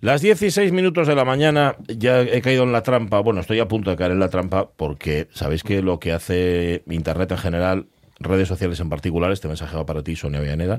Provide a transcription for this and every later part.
Las 16 minutos de la mañana ya he caído en la trampa, bueno, estoy a punto de caer en la trampa porque sabéis que lo que hace Internet en general redes sociales en particular, este mensaje va para ti, Sonia Villaneda,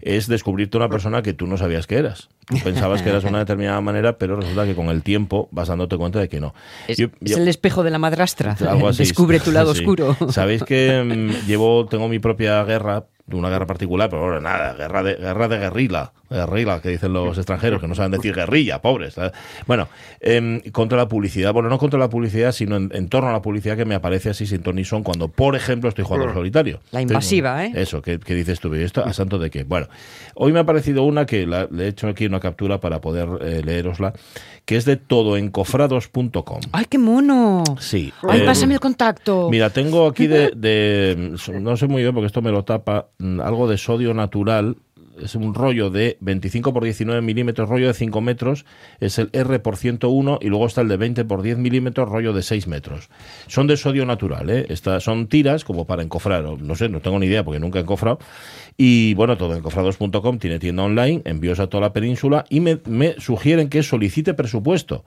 es descubrirte una persona que tú no sabías que eras. Tú pensabas que eras de una determinada manera, pero resulta que con el tiempo vas dándote cuenta de que no. Es, Yo- es yo- el espejo de la madrastra. algo así. Descubre tu lado Sí. oscuro. Sabéis que mm, llevo, tengo mi propia guerra, una guerra particular, pero bueno, nada, guerra de, guerra de guerrilla, guerrilla, que dicen los extranjeros, que no saben decir guerrilla, pobres. ¿sabes? Bueno, em, contra la publicidad, bueno, no contra la publicidad, sino en, en torno a la publicidad que me aparece así sin ton ni son cuando, por ejemplo, estoy jugando al solitario. La invasiva, ¿eh? Eso, ¿qué, qué dices tú? ¿Y esto a santo de qué? Bueno, hoy me ha aparecido una que la- le he hecho aquí una captura para poder eh, leerosla, que es de todoencofrados.com. ¡Ay, qué mono! Sí. ¡Ay, eh, pásame el contacto! Mira, tengo aquí de, de- no sé muy bien porque esto me lo tapa, mm, algo de sodio natural. Es un rollo de 25 por 19 milímetros, rollo de 5 metros, es el R por 101 y luego está el de 20 por 10 milímetros, rollo de 6 metros. Son de sodio natural, ¿eh? Estas son tiras como para encofrar, no sé, no tengo ni idea porque nunca he encofrado. Y bueno, todo encofrados.com tiene tienda online, envíos a toda la península y me, me sugieren que solicite presupuesto.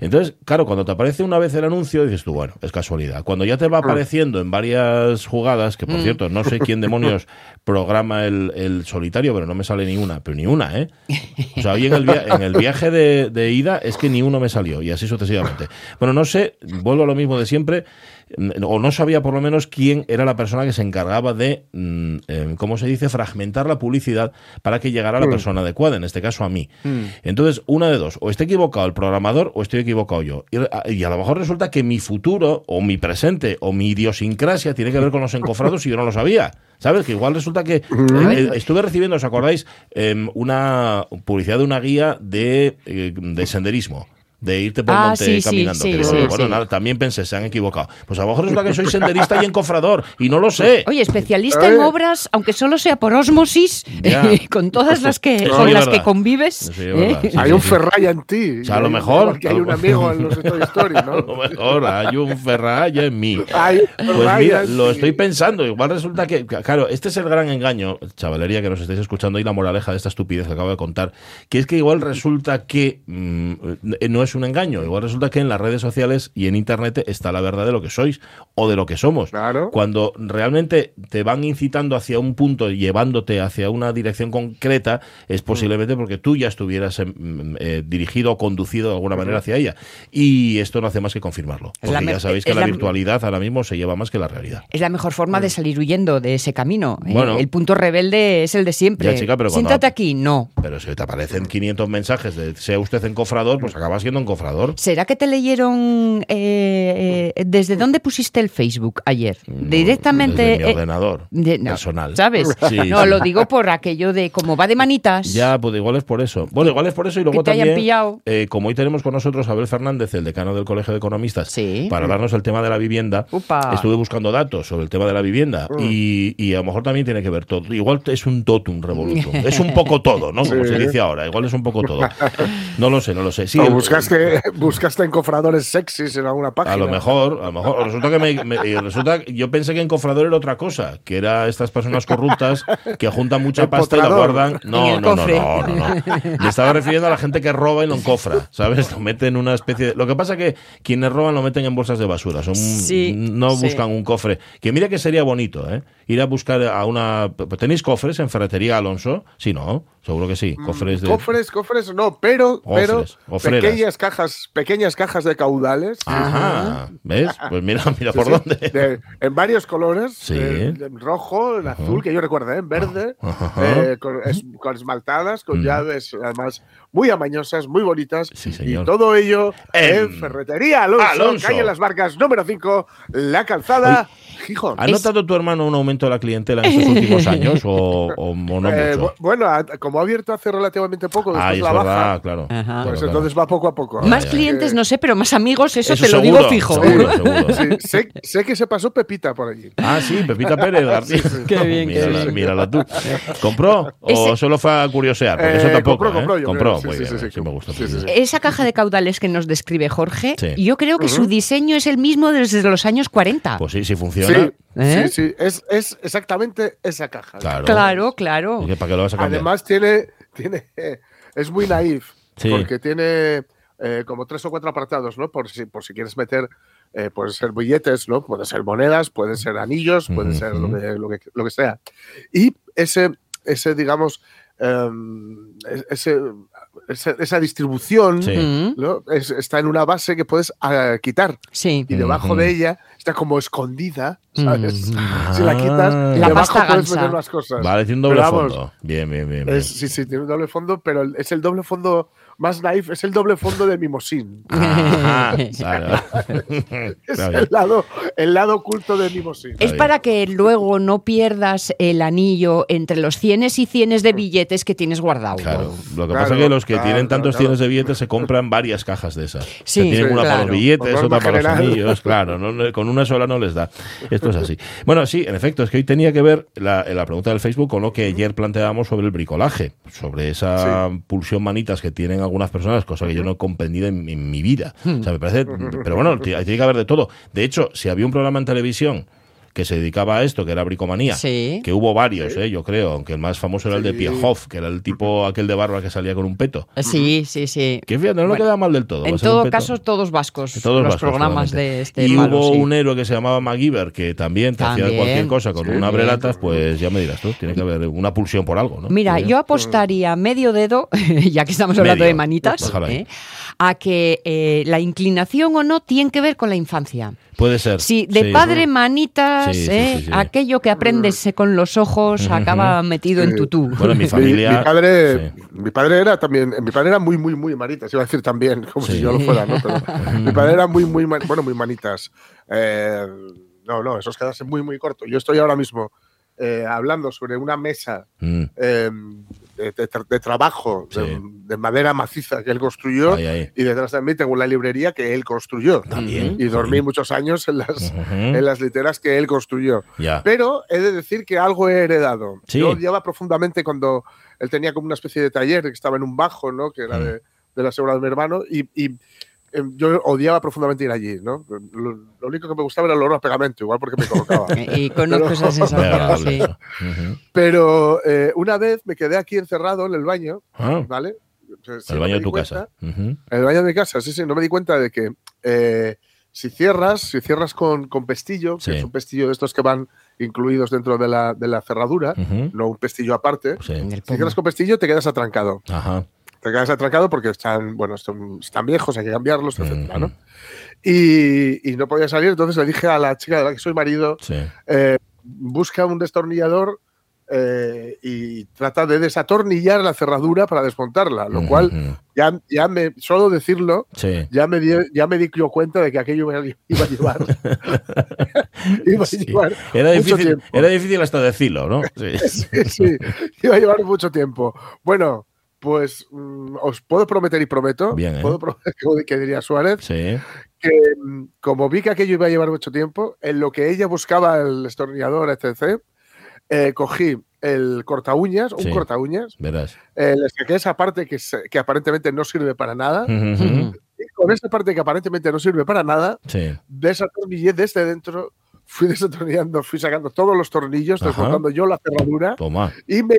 Entonces, claro, cuando te aparece una vez el anuncio, dices tú, bueno, es casualidad. Cuando ya te va apareciendo en varias jugadas, que por cierto, no sé quién demonios programa el, el solitario, pero no me sale ni una, pero ni una, ¿eh? O sea, hoy en el, via- en el viaje de, de ida es que ni uno me salió, y así sucesivamente. Bueno, no sé, vuelvo a lo mismo de siempre, mm, o no sabía por lo menos quién era la persona que se encargaba de, mm, eh, ¿cómo se dice?, fragmentar la publicidad para que llegara a la persona adecuada, en este caso a mí. Entonces, una de dos, o estoy equivocado el programador o estoy equivocado yo. Y, a- y a lo mejor resulta que mi futuro, o mi presente, o mi idiosincrasia tiene que ver con los encofrados y yo no lo sabía. ¿Sabes? Que igual resulta que eh, eh, estuve recibiendo, ¿os acordáis? Em, una publicidad de una guía de, eh, de senderismo. De irte por Ah, monte sí, sí, caminando. sí, sí, bueno, sí. nada, también pensé, se han equivocado. Pues a lo mejor resulta que soy senderista y encofrador, y no lo sé. Oye, especialista en Eh. obras, aunque solo sea por osmosis, Ya. con todas las que con las verdad. que convives. ¿eh? Hay un Ferraya en ti. O sea, a lo mejor- Porque hay a un amigo en los Toy Story, A ¿no? lo mejor hay un Ferraya en mí. Hay Pues mira, lo estoy pensando. Igual resulta que, claro, este es el gran engaño, chavalería que nos estáis escuchando y la moraleja de esta estupidez que acabo de contar, que es que igual resulta que mm, eh, no es un engaño, igual resulta que en las redes sociales y en internet está la verdad de lo que sois o de lo que somos. Claro. Cuando realmente te van incitando hacia un punto, llevándote hacia una dirección concreta, es posiblemente porque tú ya estuvieras em, eh, dirigido o conducido de alguna manera hacia ella. Y esto no hace más que confirmarlo. Es Porque ya sabéis que la la- virtualidad ahora mismo se lleva más que la realidad. Es la mejor forma de salir huyendo de ese camino. ¿eh? Bueno. el punto rebelde es el de siempre. Ya, chica, pero cuando- Siéntate aquí, no. Pero si te aparecen 500 mensajes de sea usted encofrador, pues acaba siendo encofrador. ¿Será que te leyeron eh, eh, desde dónde pusiste el Facebook ayer? Directamente. Desde mi eh, ordenador de- no, personal. ¿Sabes? Sí, no, sí. lo digo por aquello de como va de manitas. Ya, pues igual es por eso. Bueno, igual es por eso y luego Que te hayan también, pillado. eh, como hoy tenemos con nosotros a Abel Fernández, el decano del Colegio de Economistas, Sí. para hablarnos el tema de la vivienda, Upa. estuve buscando datos sobre el tema de la vivienda y, y a lo mejor también tiene que ver todo. Igual es un totum revolutum. Es un poco todo, ¿no? Como Sí. se dice ahora. Igual es un poco todo. No lo sé, no lo sé. Sí, O el- buscaste, buscaste encofradores sexys en alguna página. A lo mejor, a lo mejor. Resulta que me, me- eh, resulta que yo pensé que encofrador era otra cosa, que era estas personas corruptas que juntan mucha pasta y la guardan. En No, el no, no, cofre. no, no, no. Me estaba refiriendo a la gente que roba y lo encofra, ¿sabes? Lo meten en una especie de. Lo que pasa que quienes roban lo meten en bolsas de basura. Son, Sí, no sí. buscan un cofre. Que mira que sería bonito, ¿eh? Ir a buscar a una. ¿Tenéis cofres en Ferretería Alonso? Sí, ¿no? Seguro que sí. Cofres de. Cofres, cofres, no, pero, pero pequeñas cajas, pequeñas cajas de caudales. Ajá. ¿Ves? Pues mira, mira por Sí, dónde. de- en varios colores, Sí. eh, en rojo, en azul, que yo recuerdo, ¿eh? en verde, eh, con, es- con esmaltadas, con Mm. llaves, además muy amañosas, muy bonitas. Sí, señor. Y todo ello En en, Ferretería Alonso, Alonso. calle Las Barcas, número 5, La Calzada, Gijón. ¿Ha notado tu hermano un aumento de la clientela en estos últimos años o, o- no Eh, mucho? bueno, ha- como ha abierto hace relativamente poco, después Ah, la baja, verdad, claro. Ajá. Claro, pues claro. entonces va poco a poco. Más clientes, no sé, pero más amigos, eso, Eso te lo seguro, digo fijo. seguro, seguro. Sí, sé, sé que se pasó Pepita por allí. Ah, sí, Pepita Pérez García. Qué bien, qué mírala, bien. mírala tú. ¿Compró o Ese- solo fue a curiosear? Porque eso Eh, tampoco, compró, ¿eh? compró, yo Compró. Sí, muy sí, bien, sí, sí, sí. me gusta. Sí, sí, sí. Esa caja de caudales que nos describe Jorge, Sí. yo creo que su diseño es el mismo desde los años 40. Pues sí, Sí, funciona. ¿Eh? sí, sí, es, es exactamente esa caja. Claro. claro, claro. ¿Y qué, ¿Para qué lo vas a cambiar? Además tiene, tiene, es muy naif. Sí. porque tiene eh, como tres o cuatro apartados, ¿no? Por si, por si quieres meter, eh, pueden ser billetes, ¿no? Pueden ser monedas, pueden ser anillos, puede ser lo que, lo, que, lo que sea. Y ese, ese digamos, em, ese, esa distribución Sí. ¿no? Es- está en una base que puedes ah, quitar Sí. y debajo de ella está como escondida, ¿sabes? Si la quitas, Ah. La debajo pasta puedes gansa. meter las cosas. Vale, tiene un doble Pero vamos, fondo. Bien, bien, bien. bien. Es, sí, sí, tiene un doble fondo, pero el- es el doble fondo más naive, es el doble fondo de Mimosín. Ajá, claro. Es el lado, el lado oculto de Mimosín. Es para que luego no pierdas el anillo entre los cienes y cienes de billetes que tienes guardado. Claro, lo que Claro, pasa es que los que claro, tienen tantos claro. cienes de billetes se compran varias cajas de esas. Sí, Se tienen sí, una para claro. los billetes, otra para los anillos, claro, no- con una sola no les da. Esto es así. Bueno, sí, en efecto, es que hoy tenía que ver la, la pregunta del Facebook con lo que ayer planteábamos sobre el bricolaje, sobre esa pulsión manitas que tienen algunas personas, cosa que yo no he comprendido en, en mi vida. O sea, me parece, pero bueno, tiene que haber de todo. De hecho, si había un programa en televisión que se dedicaba a esto, que era bricomanía, Sí. que hubo varios, eh, yo creo, aunque el más famoso era el de Sí. Pierhoff, que era el tipo aquel de barba que salía con un peto. Sí, sí, sí. Que fíjate, no Bueno, le queda mal del todo. En todo caso, todos vascos. Todos los vascos, programas de este Y hubo sí. un héroe que se llamaba MacGyver, que también te hacía cualquier cosa con Sí, una abrelatas, pues ya me dirás tú, tiene que haber una pulsión por algo, ¿no? Mira, yo apostaría medio dedo, ya que estamos hablando Medio. de manitas. ¿eh? A que eh, la inclinación o no tiene que ver con la infancia. Puede ser. Si de sí. padre manitas, Sí, sí, ¿eh? sí, sí. aquello que aprendes con los ojos acaba metido en Sí. tutú. Bueno, mi Mi, familia. mi padre, sí. mi padre era también, mi padre era muy, muy, muy manitas, iba a decir también, como Sí. si yo lo fuera, ¿no? Pero mi padre era muy, muy, bueno, muy manitas. Eh, no, no, eso es quedarse muy, muy corto. Yo estoy ahora mismo eh, hablando sobre una mesa Mm, eh, de, de tra- de trabajo de, Sí. de madera maciza que él construyó y detrás de mí tengo una librería que él construyó. También. Y dormí muchos años en las, Ujú. en las literas que él construyó. Pero he de decir que algo he heredado. Sí. Yo odiaba profundamente cuando él tenía como una especie de taller que estaba en un bajo, ¿no? Que era Mm. de, de la seguridad de mi hermano. Y, y, yo odiaba profundamente ir allí, ¿no? Lo, lo único que me gustaba era el olor a pegamento, igual porque me colocaba. Y conozco Pero- esa Muy sensación, agradable sí. Pero eh, una vez me quedé aquí encerrado en el baño, Ah, ¿vale? Sí, el baño de tu cuenta. casa. En el baño de mi casa, sí, sí, no me di cuenta de que eh, si cierras, si cierras con, con pestillo, Sí. que es un pestillo de estos que van incluidos dentro de la, de la cerradura, no un pestillo aparte, Sí. Si cierras con pestillo te quedas atrancado. Ajá. Te quedas atrancado porque están, bueno, están, están viejos, hay que cambiarlos, etcétera, ¿no? Y, y no podía salir, entonces le dije a la chica de la que soy marido, Sí. eh, busca un destornillador eh, y trata de desatornillar la cerradura para desmontarla, lo cual ya, ya me, solo decirlo, Sí. ya me, di, ya me di yo cuenta de que aquello iba, iba a llevar. iba a llevar Era mucho difícil, tiempo. era difícil hasta decirlo, ¿no? Sí, sí, iba a llevar mucho tiempo. Bueno, pues mm, os puedo prometer y prometo, Bien, ¿eh? puedo prometer, que- diría Suárez, Sí. que mm, como vi que aquello iba a llevar mucho tiempo, en lo que ella buscaba el destornillador, etc., eh, cogí el corta uñas, un Sí. corta uñas, Verás. eh, le saqué esa parte que, se- que aparentemente no sirve para nada, y con esa parte que aparentemente no sirve para nada, Sí. desatornillé desde dentro, fui desatornillando, fui sacando todos los tornillos, Ajá. desmontando yo la cerradura Toma. y me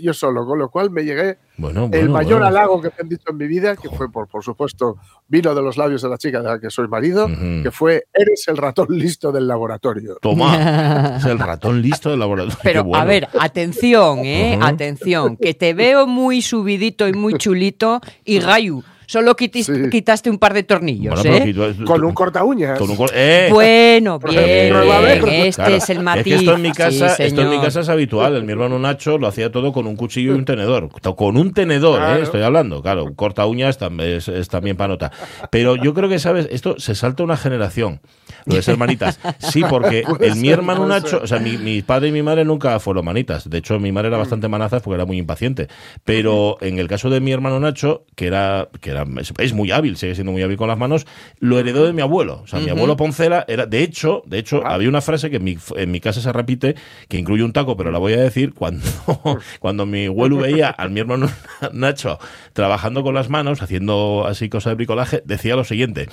yo solo, con lo cual me llegué Bueno, el mayor bueno. halago que me han dicho en mi vida, que fue, por, por supuesto, vino de los labios de la chica de la que soy marido, que fue, eres el ratón listo del laboratorio. Toma. Es el ratón listo del laboratorio. Pero a ver, atención, ¿eh? Atención, que te veo muy subidito y muy chulito y Gayu, solo quitis- Sí. quitaste un par de tornillos, Bueno, pero ¿eh? que tú- Con un corta uñas. con un cor- ¡Eh! Bueno, bien, bien, este Claro. es el matiz. que esto en mi Sí, casa, esto en mi casa es habitual. El mi hermano Nacho lo hacía todo con un cuchillo y un tenedor. Con un tenedor, ¿eh? Claro. estoy hablando. Claro, un corta uñas también es, es también para nota. Pero yo creo que, ¿sabes? Esto se salta una generación. Lo de ser manitas. Sí, porque el mi hermano Nacho, o sea, mi, mi padre y mi madre nunca fueron manitas. De hecho, mi madre era bastante manazas porque era muy impaciente. Pero en el caso de mi hermano Nacho, que era, que era, es, muy hábil, sigue siendo muy hábil con las manos, lo heredó de mi abuelo. O sea, mi abuelo Poncela era, de hecho, de hecho, ah. había una frase que en mi, en mi, casa se repite, que incluye un taco, pero la voy a decir, cuando, cuando mi abuelo veía al mi hermano Nacho trabajando con las manos, haciendo así cosas de bricolaje, decía lo siguiente,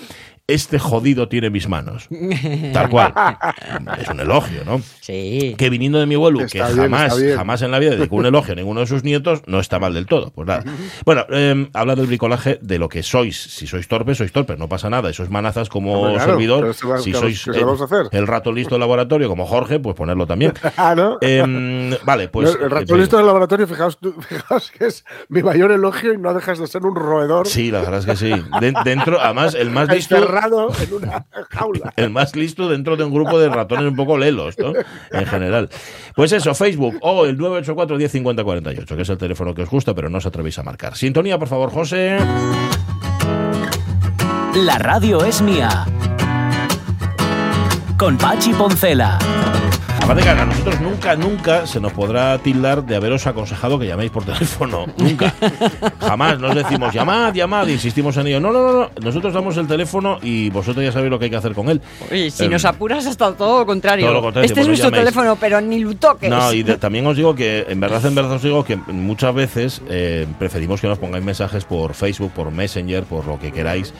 este jodido tiene mis manos. Tal cual. es un elogio, ¿no? Sí. Que viniendo de mi abuelo, que jamás, jamás en la vida dedicó un elogio a ninguno de sus nietos, no está mal del todo. Pues nada. Bueno, eh, habla del bricolaje de lo que sois. Si sois torpes, sois torpes, no pasa nada. Eso es manazas como servidor. si sois el, rato listo del laboratorio, como Jorge, pues ponerlo también. ah, ¿no? Em, vale, pues. El, rato listo del laboratorio, fijaos, fijaos, que es mi mayor elogio y no dejas de ser un roedor. Sí, la verdad es que sí. dentro, además, el más listo en una jaula. El más listo dentro de un grupo de ratones un poco lelos, ¿no? En general. Pues eso, Facebook o el 984 1050 48, que es el teléfono que os gusta, pero no os atrevéis a marcar. Sintonía, por favor, José. La radio es mía. Con Pachi Poncela. Aparte que a nosotros nunca, nunca se nos podrá tildar de haberos aconsejado que llaméis por teléfono. Nunca. Jamás nos decimos llamad, llamad, insistimos en ello. No, no, no, Nosotros damos el teléfono y vosotros ya sabéis lo que hay que hacer con él. Oye, si nos em, apuras hasta todo lo contrario. Este es nuestro teléfono, pero ni lo toques. No, y también os digo que, en verdad, en verdad os digo que muchas veces eh, preferimos que nos pongáis mensajes por Facebook, por Messenger, por lo que queráis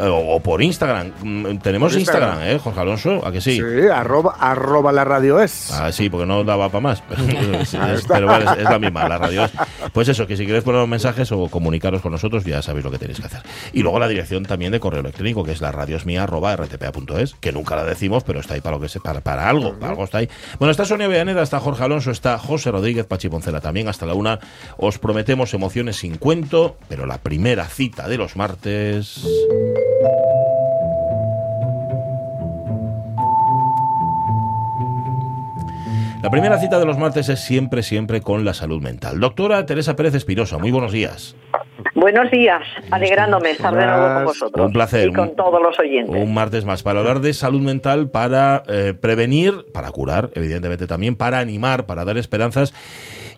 o, por Instagram. Mm, tenemos Instagram, ¿eh, Jorge Alonso? ¿A que sí? Sí, arroba, arroba la radio es. Ah, sí, porque no daba para más. Pero, bueno, es, la misma, la radio es. Pues eso, que si queréis poner mensajes o comunicaros con nosotros, ya sabéis lo que tenéis que hacer. Y luego la dirección también de correo electrónico, que es la radiosmía arroba rtpa.es, que nunca la decimos, pero está ahí para lo que se, para, para algo, para algo está ahí. Bueno, está Sonia Villaneda, está Jorge Alonso, está José Rodríguez Pachiponcela también, hasta la una. Os prometemos emociones sin cuento, pero la primera cita de los martes. La primera cita de los martes es siempre, siempre con la salud mental. Doctora Teresa Pérez Espinosa, muy buenos días. Buenos días, alegrándome estar de nuevo con vosotros. Un placer. Y con todos los oyentes. Un martes más para hablar de salud mental, para eh, prevenir, para curar, evidentemente también, para animar, para dar esperanzas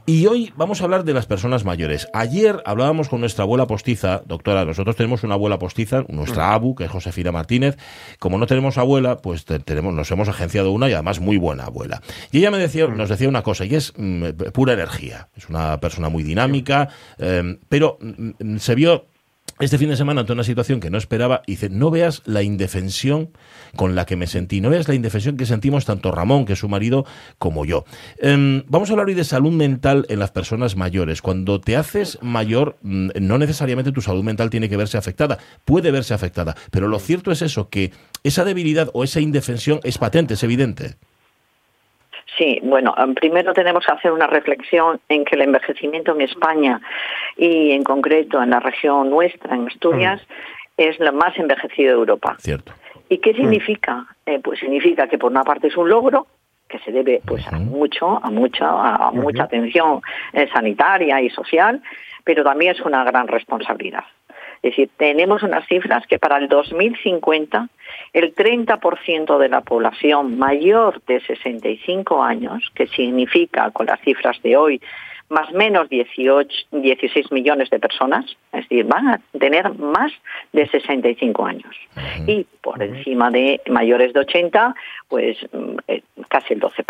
y hoy vamos a hablar de las personas mayores. Ayer hablábamos con nuestra abuela postiza, doctora, nosotros tenemos una abuela postiza, nuestra abu, que es Josefina Martínez. Como no tenemos abuela, pues tenemos, nos hemos agenciado una y además muy buena abuela. Y ella me decía, nos decía una cosa, y es mm, pura energía. Es una persona muy dinámica, eh, pero mm, se vio este fin de semana ante una situación que no esperaba dice, no veas la indefensión con la que me sentí, no veas la indefensión que sentimos tanto Ramón, que es su marido, como yo. Em, vamos a hablar hoy de salud mental en las personas mayores. Cuando te haces mayor, mm, no necesariamente tu salud mental tiene que verse afectada, puede verse afectada, pero lo cierto es eso, que esa debilidad o esa indefensión es patente, es evidente. Sí, bueno, em, primero tenemos que hacer una reflexión en que el envejecimiento en España y en concreto en la región nuestra, en Asturias, es la más envejecida de Europa. Cierto. ¿Y qué significa? Eh, pues significa que por una parte es un logro que se debe pues a mucho, a mucha, a mucha atención eh, sanitaria y social, pero también es una gran responsabilidad. Es decir, tenemos unas cifras que para el 2050 el 30% de la población mayor de 65 años, que significa con las cifras de hoy más menos 18, 16 millones de personas, es decir, van a tener más de 65 años. Y por encima de mayores de 80, pues mm, eh, casi el 12%.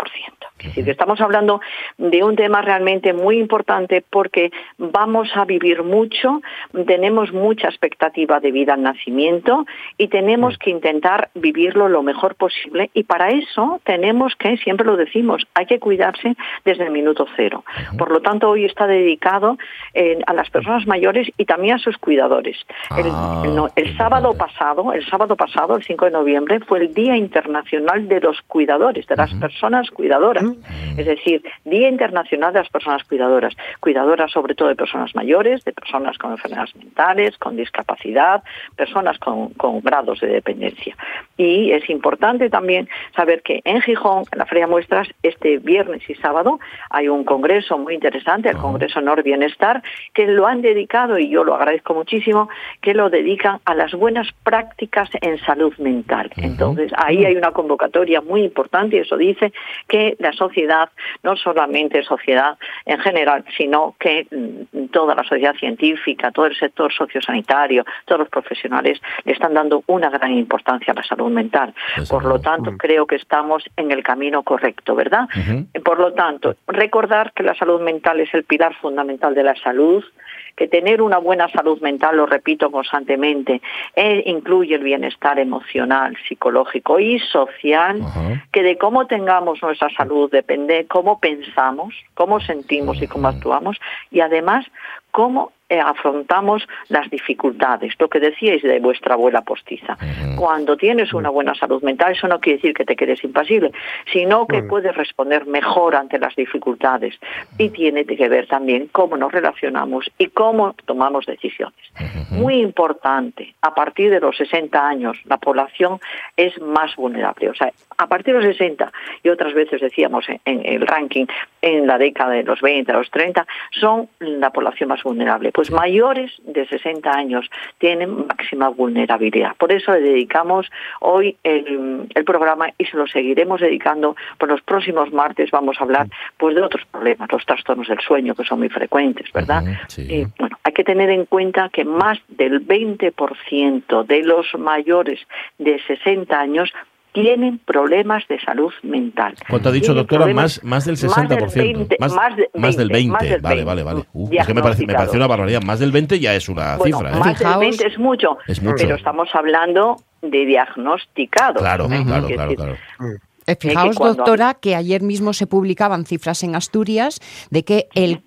Es decir, estamos hablando de un tema realmente muy importante porque vamos a vivir mucho, tenemos mucha expectativa de vida al nacimiento y tenemos que intentar vivirlo lo mejor posible y para eso tenemos que, siempre lo decimos, hay que cuidarse desde el minuto cero. Por lo tanto, hoy está dedicado eh, a las personas mayores y también a sus cuidadores. el, ah, sábado pasado, el sábado pasado, el 5 de noviembre, fue el Día Internacional de los Cuidadores, de las personas cuidadoras. Es decir, Día Internacional de las Personas Cuidadoras. Cuidadoras sobre todo de personas mayores, de personas con enfermedades mentales, con discapacidad, personas con, con grados de dependencia. Y es importante también saber que en Gijón, en la Feria Muestras, este viernes y sábado hay un congreso muy interesante, el Congreso Nor Bienestar, que lo han dedicado, y yo lo agradezco muchísimo, que lo dedican a las buenas prácticas en salud mental. Entonces, ahí hay una convocatoria muy importante y eso dice que las sociedad, no solamente sociedad en general, sino que mm, toda la sociedad científica, todo el sector sociosanitario, todos los profesionales le están dando una gran importancia a la salud mental. Por lo tanto, creo que estamos en el camino correcto, ¿verdad? Por lo tanto, recordar que la salud mental es el pilar fundamental de la salud, que tener una buena salud mental, lo repito constantemente, eh, incluye el bienestar emocional, psicológico y social, que de cómo tengamos nuestra salud depende cómo pensamos, cómo sentimos y cómo actuamos, y además cómo afrontamos las dificultades. Lo que decíais de vuestra abuela postiza. Cuando tienes una buena salud mental, eso no quiere decir que te quedes impasible, sino que puedes responder mejor ante las dificultades. Y tiene que ver también cómo nos relacionamos y cómo tomamos decisiones. Muy importante, a partir de los 60 años, la población es más vulnerable. O sea, a partir de los 60, y otras veces decíamos en, en el ranking, en la década de los 20, a los 30, son la población más vulnerable pues mayores de 60 años tienen máxima vulnerabilidad. Por eso le dedicamos hoy el, programa y se lo seguiremos dedicando. Por los próximos martes vamos a hablar pues de otros problemas, los trastornos del sueño que son muy frecuentes, ¿verdad? Y bueno, hay que tener en cuenta que más del 20% de los mayores de 60 años tienen problemas de salud mental. ¿Cuánto ha dicho, doctora? Más, más del 60%. Más del 20. Más, del 20. Vale, vale, vale. es que me parece, me parece, una barbaridad. Más del 20 ya es una cifra. ¿eh? Más del 20 es mucho, es mucho, pero estamos hablando de diagnosticados. Claro, claro, claro, claro. Eh, fijaos, doctora, que ayer mismo se publicaban cifras en Asturias de que el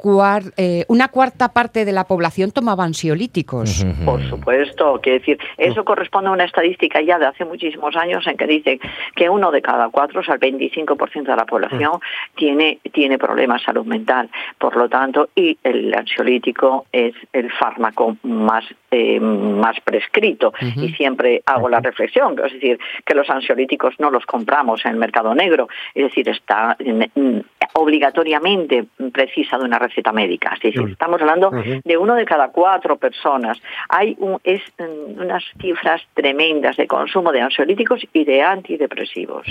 eh, una cuarta parte de la población tomaba ansiolíticos. Por supuesto, quiere decir, eso corresponde a una estadística ya de hace muchísimos años en que dice que uno de cada cuatro, o sea, el 25% de la población tiene, tiene problemas de salud mental. Por lo tanto, y el ansiolítico es el fármaco más, eh, más prescrito. Y siempre hago la reflexión, es decir, que los ansiolíticos no los compramos en el mercado negro, es decir, está mm, obligatoriamente precisa de una receta médica. Es decir, estamos hablando de uno de cada cuatro personas. Hay es, mm, unas cifras tremendas de consumo de ansiolíticos y de antidepresivos.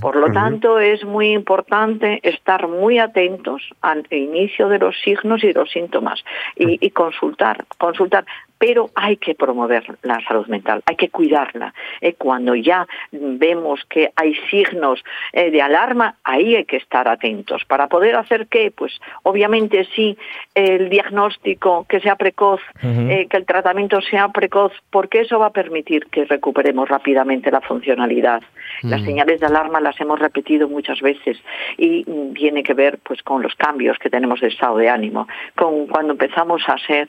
Por lo tanto, es muy importante estar muy atentos al inicio de los signos y de los síntomas y, y consultar, consultar pero hay que promover la salud mental, hay que cuidarla. Eh, cuando ya vemos que hay signos eh, de alarma, ahí hay que estar atentos. ¿Para poder hacer qué? Pues obviamente sí, el diagnóstico que sea precoz, eh, que el tratamiento sea precoz, porque eso va a permitir que recuperemos rápidamente la funcionalidad. Las señales de alarma las hemos repetido muchas veces y tiene que ver pues con los cambios que tenemos de estado de ánimo, con cuando empezamos a ser,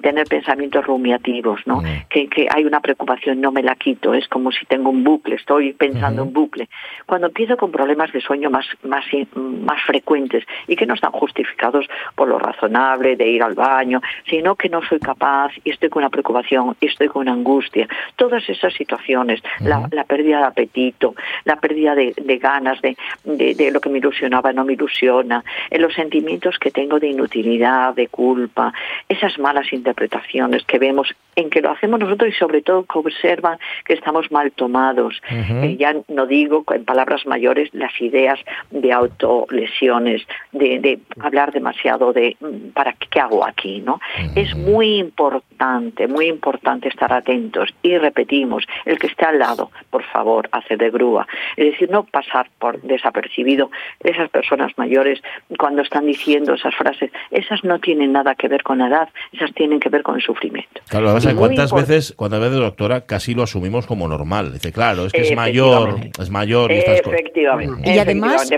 tener pensamientos rumiativos, ¿no? Que, que, hay una preocupación, no me la quito, es como si tengo un bucle, estoy pensando en bucle. Cuando empiezo con problemas de sueño más, más, más frecuentes y que no están justificados por lo razonable de ir al baño, sino que no soy capaz y estoy con una preocupación y estoy con una angustia, todas esas situaciones, la, pérdida de apetito, la pérdida de, ganas de, de, lo que me ilusionaba no me ilusiona, en los sentimientos que tengo de inutilidad, de culpa, esas malas interpretaciones que vemos en que lo hacemos nosotros y sobre todo que observan que estamos mal tomados. Eh, ya no digo en palabras mayores las ideas de autolesiones, de, de hablar demasiado de mm, para qué, hago aquí, ¿no? Es muy importante, muy importante estar atentos y repetimos, el que esté al lado, por favor, hace de grúa. Es decir, no pasar por desapercibido esas personas mayores cuando están diciendo esas frases, esas no tienen nada que ver con la edad, esas tienen que ver con el sufrimiento. Claro, ¿cuántas veces, cuando veces, doctora, casi lo asumimos como normal? Dice, claro, es que es mayor, es mayor y estas Efectivamente. Y además,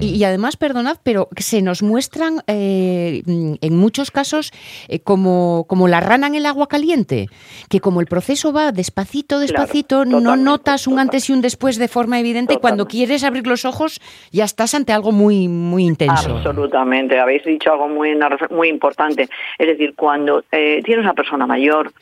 y, además, perdonad, pero se nos muestran eh, en muchos casos eh, como, como la rana en el agua caliente, que como el proceso va despacito, despacito, no notas un antes y un después de forma evidente y cuando quieres abrir los ojos ya estás ante algo muy, muy intenso. Absolutamente, habéis dicho algo muy, muy importante. Es decir, cuando eh, tienes una persona persona mayor,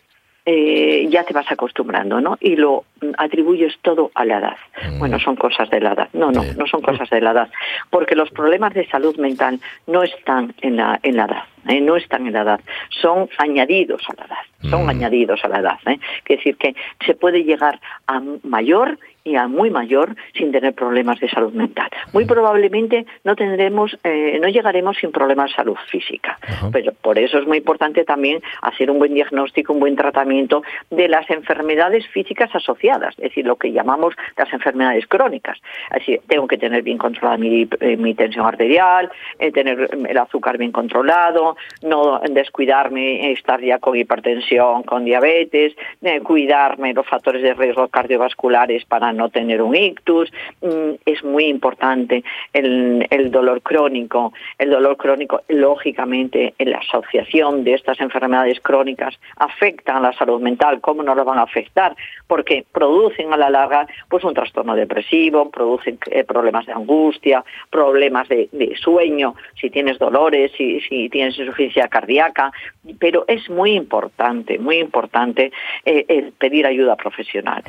eh, ya te vas acostumbrando, ¿no? Y lo atribuyes todo a la edad. Mm. Bueno, son cosas de la edad. No, no, no son cosas de la edad. Porque los problemas de salud mental no están en la, en la edad. ¿eh? no están en la edad, son añadidos a la edad, son mm. añadidos a la edad. ¿eh? Es decir, que se puede llegar a mayor y a muy mayor sin tener problemas de salud mental. Muy probablemente no tendremos, eh, no llegaremos sin problemas de salud física. Pero por eso es muy importante también hacer un buen diagnóstico, un buen tratamiento de las enfermedades físicas asociadas, es decir, lo que llamamos las enfermedades crónicas. Así, tengo que tener bien controlada mi, eh, tensión arterial, eh, tener el azúcar bien controlado, no descuidarme, estar ya con hipertensión, con diabetes, cuidarme los factores de riesgo cardiovasculares para no tener un ictus. Mm, es muy importante el, dolor crónico. El dolor crónico, lógicamente, en la asociación de estas enfermedades crónicas afecta a la salud mental. ¿Cómo no lo van a afectar? Porque producen a la larga pues un trastorno depresivo, producen eh, problemas de angustia, problemas de, sueño, si tienes dolores, si, si tienes insuficiencia cardíaca. Pero es muy importante, muy importante eh, pedir ayuda profesional.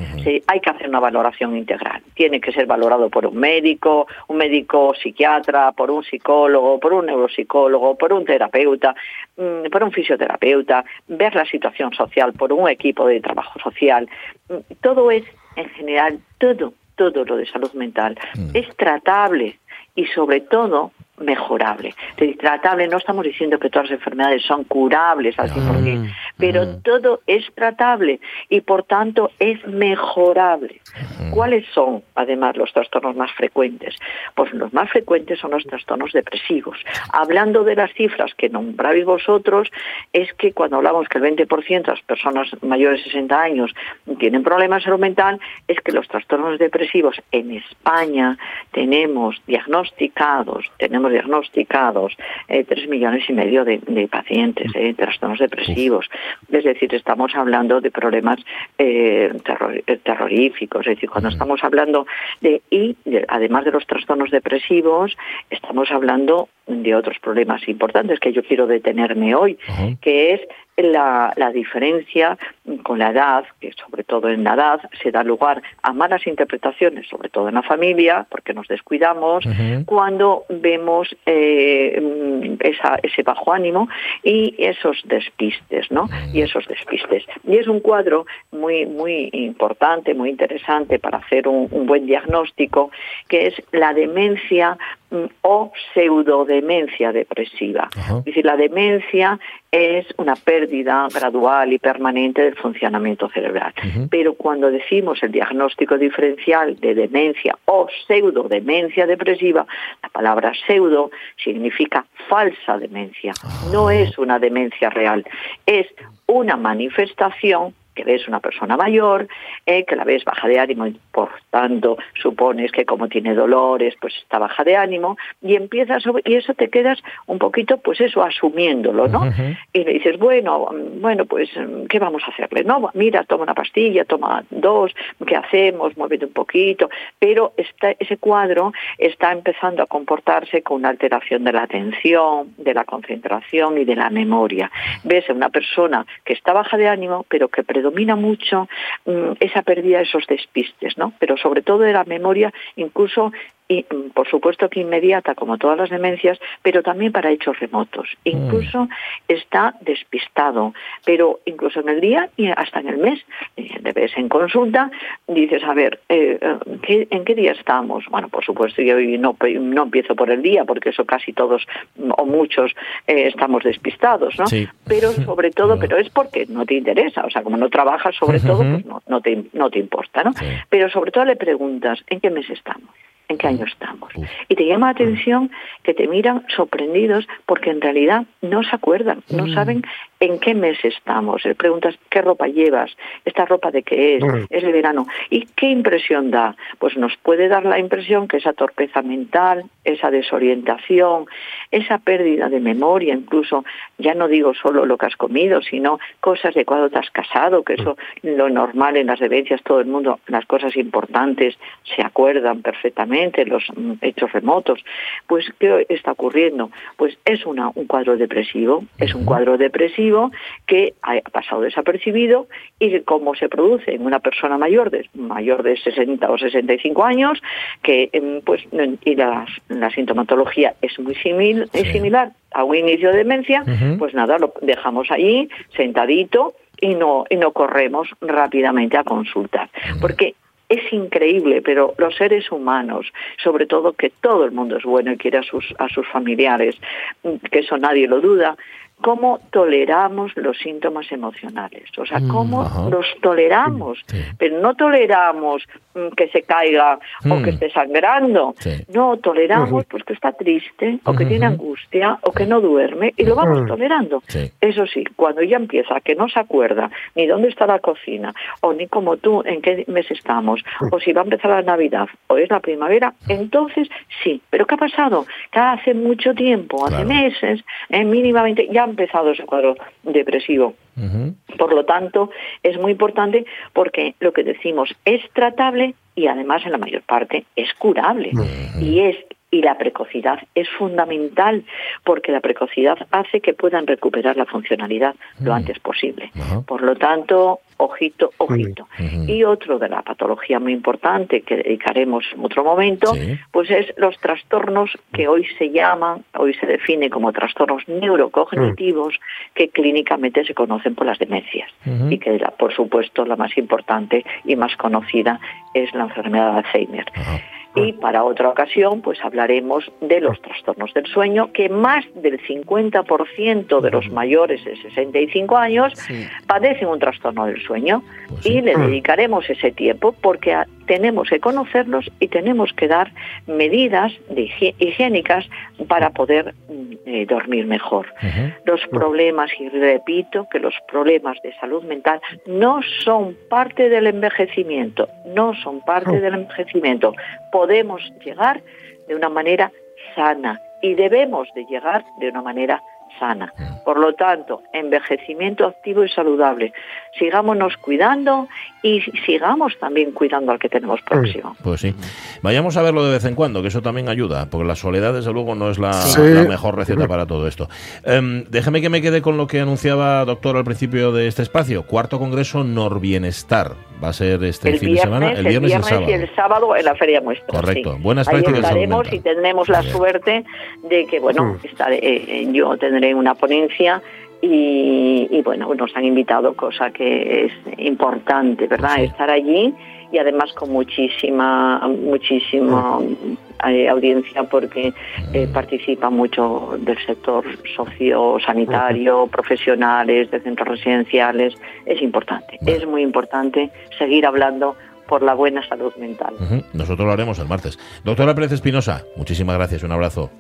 hay que hacer una valoración integral. Tiene que ser valorado por un médico, un médico psiquiatra, por un psicólogo, por un neuropsicólogo, por un terapeuta, mm, por un fisioterapeuta, ver la situación social por un equipo de trabajo social. Mm, todo es, en general, todo, todo lo de salud mental mm. es tratable y sobre todo mejorable. tratable, no estamos diciendo que todas las enfermedades son curables al 100%, pero todo es tratable y por tanto es mejorable. ¿Cuáles son, además, los trastornos más frecuentes? Pues los más frecuentes son los trastornos depresivos. Hablando de las cifras que nombráis vosotros, es que cuando hablamos que el 20% de las personas mayores de 60 años tienen problemas de salud mental, es que los trastornos depresivos en España tenemos diagnosticados, tenemos diagnosticados eh, tres millones y medio de, pacientes eh, trastornos depresivos. Es decir, estamos hablando de problemas eh, terroríficos. Es decir, cuando estamos hablando de, y además de los trastornos depresivos, estamos hablando de otros problemas importantes que yo quiero detenerme hoy, que es la, diferencia con la edad, que sobre todo en la edad se da lugar a malas interpretaciones, sobre todo en la familia, porque nos descuidamos, cuando vemos eh, ese bajo ánimo y esos despistes, ¿no? Y esos despistes. Y es un cuadro muy, muy importante, muy interesante para hacer un, un buen diagnóstico, que es la demencia mm, o pseudodemencia depresiva. Es decir, la demencia es una pérdida gradual y permanente del funcionamiento cerebral. Pero cuando decimos el diagnóstico diferencial de demencia o pseudodemencia depresiva, la palabra pseudo significa falsa demencia. No ah. es una demencia real, es una manifestación que ves una persona mayor, eh, que la ves baja de ánimo y por tanto supones que como tiene dolores, pues está baja de ánimo y empiezas y eso te quedas un poquito, pues eso asumiéndolo, ¿no? Y le dices bueno, bueno, pues qué vamos a hacerle, no, mira, toma una pastilla, toma dos, qué hacemos, muévete un poquito, pero está, ese cuadro está empezando a comportarse con una alteración de la atención, de la concentración y de la memoria. Ves a una persona que está baja de ánimo, pero que predomina mucho mm, esa pérdida, esos despistes, ¿no? Pero sobre todo de la memoria, incluso y mm, por supuesto que inmediata como todas las demencias, pero también para hechos remotos. Mm. Incluso está despistado, pero incluso en el día y hasta en el mes. Le ves en consulta, dices, a ver, eh, eh, ¿en qué día estamos? Bueno, por supuesto, yo no, no empiezo por el día, porque eso casi todos o muchos eh, estamos despistados, ¿no? Pero sobre todo, pero es porque no te interesa, o sea, como no trabajas sobre todo, pues no, no, te, no te importa, ¿no? Pero sobre todo le preguntas, ¿en qué mes estamos? En qué año estamos. Y te llama la atención que te miran sorprendidos porque en realidad no se acuerdan, no mm. saben en qué mes estamos. Le preguntas qué ropa llevas, esta ropa de qué es, mm. es de verano. ¿Y qué impresión da? Pues nos puede dar la impresión que esa torpeza mental, esa desorientación, esa pérdida de memoria, incluso, ya no digo solo lo que has comido, sino cosas de cuando te has casado, que eso lo normal en las demencias, todo el mundo, las cosas importantes se acuerdan perfectamente, los mm, hechos remotos. Pues, ¿qué está ocurriendo? Pues es una, un cuadro depresivo, es un cuadro depresivo que ha pasado desapercibido y como se produce en una persona mayor de mayor de 60 o 65 años, que em, pues y la, sintomatología es muy simil, es similar a un inicio de demencia, pues nada, lo dejamos ahí sentadito y no y no corremos rápidamente a consultar, porque es increíble, pero los seres humanos, sobre todo que todo el mundo es bueno y quiere a sus, a sus familiares, que eso nadie lo duda, cómo toleramos los síntomas emocionales, o sea, cómo mm, los toleramos, pero no toleramos mm, que se caiga o que mm. esté sangrando, no toleramos pues que está triste o que tiene angustia o que no duerme y lo vamos tolerando. Eso sí, cuando ya empieza que no se acuerda ni dónde está la cocina o ni como tú en qué mes estamos o si va a empezar la Navidad o es la primavera, entonces sí, pero ¿qué ha pasado? Que hace mucho tiempo, hace meses, en mínimamente ya empezado ese cuadro depresivo. Por lo tanto, es muy importante porque lo que decimos es tratable y además en la mayor parte es curable. Y es y la precocidad es fundamental porque la precocidad hace que puedan recuperar la funcionalidad lo antes posible. Por lo tanto, ojito, ojito. Y otro de la patología muy importante que dedicaremos en otro momento, pues es los trastornos que hoy se llaman, hoy se define como trastornos neurocognitivos que clínicamente se conocen por las demencias. Y que por supuesto la más importante y más conocida es la enfermedad de Alzheimer. Y para otra ocasión, pues hablaremos de los trastornos del sueño, que más del 50% de los mayores de 65 años padecen un trastorno del sueño. Pues y le dedicaremos ese tiempo porque tenemos que conocerlos y tenemos que dar medidas higiénicas para poder mm, eh, dormir mejor. Los problemas, y repito que los problemas de salud mental no son parte del envejecimiento, no son parte del envejecimiento. Podemos llegar de una manera sana y debemos de llegar de una manera sana. Por lo tanto, envejecimiento activo y saludable. Sigámonos cuidando y sigamos también cuidando al que tenemos próximo. Pues sí. Vayamos a verlo de vez en cuando, que eso también ayuda, porque la soledad, desde luego, no es la, mejor receta para todo esto. Em, déjeme que me quede con lo que anunciaba, doctor, al principio de este espacio. Cuarto Congreso Norbienestar. Va a ser este fin de semana, el viernes, y el sábado. en la Feria Muestra. Correcto. Buenas prácticas. estaremos y tendremos la suerte de que, bueno, estaré, eh, yo tendré una ponencia y, bueno, nos han invitado, cosa que es importante, ¿verdad? Estar allí y además con muchísima, muchísima eh, audiencia porque eh, participa mucho del sector sociosanitario, profesionales, de centros residenciales. Es importante, es muy importante seguir hablando por la buena salud mental. Nosotros lo haremos el martes. Doctora Pérez Espinosa, muchísimas gracias, un abrazo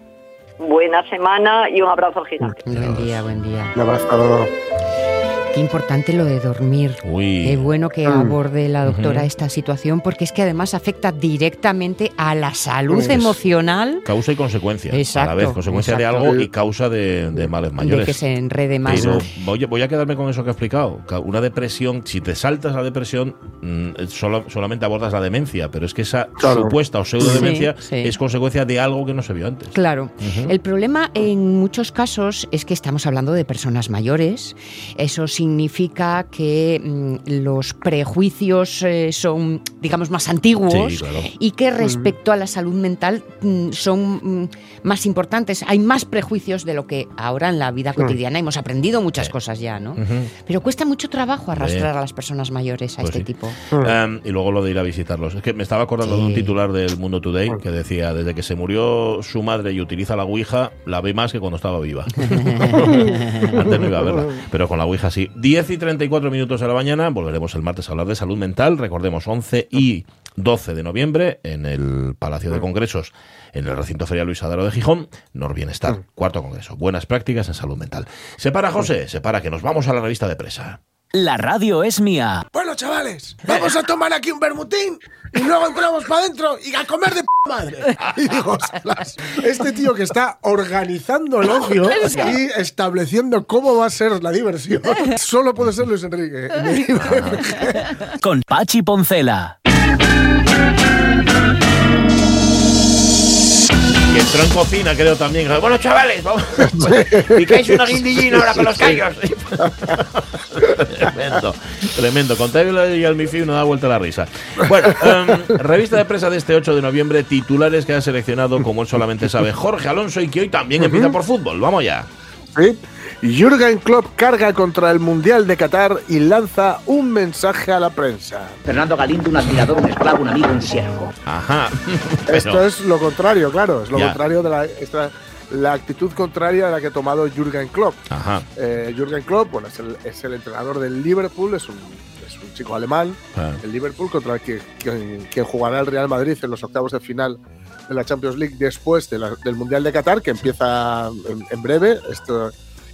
buena semana y un abrazo gigante. Buen día, buen día. Un abrazo. Qué importante lo de dormir. Qué bueno que mm. aborde la doctora esta situación porque es que además afecta directamente a la salud emocional. Causa y consecuencia. Exacto, a la vez, consecuencia de algo y causa de, males mayores. De que se enrede más. Pero voy, voy, a quedarme con eso que he explicado. Una depresión, si te saltas la depresión, mm, solamente abordas la demencia, pero es que esa supuesta o pseudo demencia es consecuencia de algo que no se vio antes. Claro. El problema en muchos casos es que estamos hablando de personas mayores. Eso sí significa que mm, los prejuicios eh, son, digamos, más antiguos y que respecto a la salud mental mm, son mm, más importantes. Hay más prejuicios de lo que ahora en la vida cotidiana hemos aprendido muchas cosas ya, ¿no? Pero cuesta mucho trabajo arrastrar a las personas mayores a pues este tipo. Em, y luego lo de ir a visitarlos. Es que me estaba acordando de un titular del Mundo Today que decía, desde que se murió su madre y utiliza la Ouija, la ve más que cuando estaba viva. Antes no iba a verla, pero con la Ouija sí. 10 y 34 minutos de la mañana, volveremos el martes a hablar de salud mental, recordemos 11 y 12 de noviembre en el Palacio de Congresos, en el recinto ferial Luis Adaro de Gijón, Norbienestar, cuarto congreso, buenas prácticas en salud mental. Se para José, se para que nos vamos a la revista de presa. La radio es mía. Bueno, chavales, vamos a tomar aquí un bermutín y luego entramos para adentro y a comer de madre. Y digo, este tío que está organizando el ocio y estableciendo cómo va a ser la diversión, solo puede ser Luis Enrique. Con Pachi Poncela. Que entró en cocina, creo también. Bueno, chavales, vamos. Picáis una guindillina ahora con los callos. tremendo, tremendo. Con y Almifi uno da vuelta la risa. Bueno, em, revista de prensa de este 8 de noviembre, titulares que ha seleccionado, como él solamente sabe, Jorge Alonso y que hoy también empieza por fútbol. Vamos ya. Sí. Jürgen Klopp carga contra el Mundial de Qatar y lanza un mensaje a la prensa. Fernando Galindo, un admirador, un esclavo, un amigo, un siervo. Ajá. Esto Pero- es lo contrario, claro, es lo Ya. contrario de la, esta- la actitud contraria a la que ha tomado Jürgen Klopp. Ajá. Eh, Jürgen Klopp, bueno, es el, es el entrenador del Liverpool, es un, es un chico alemán, Ah. el Liverpool contra el que, que- que jugará el Real Madrid en los octavos de final de la Champions League después de la- del Mundial de Qatar, que empieza en, en breve. Esto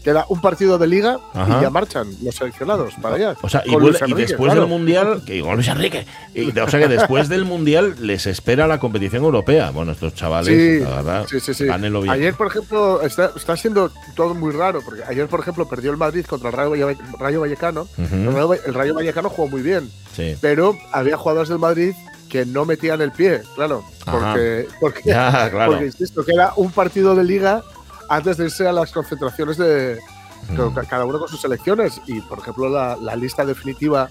queda un partido de liga Ajá. y ya marchan los seleccionados para allá. O sea, y, vuelve- después claro. del Mundial, que igual Luis Enrique, y- o sea que después del Mundial les espera la competición europea. Bueno, estos chavales, Sí, la verdad, sí, sí, bien. Ayer, por ejemplo, está, está siendo todo muy raro, porque ayer, por ejemplo, perdió el Madrid contra el Rayo, Valle- Rayo Vallecano. El, Rayo, el Rayo Vallecano jugó muy bien, Sí. pero había jugadores del Madrid que no metían el pie, claro, Ajá. porque, porque, Ya, claro. porque, insisto, que era un partido de liga antes de irse a las concentraciones de Mm. ca- cada uno con sus selecciones. Y, por ejemplo, la, la lista definitiva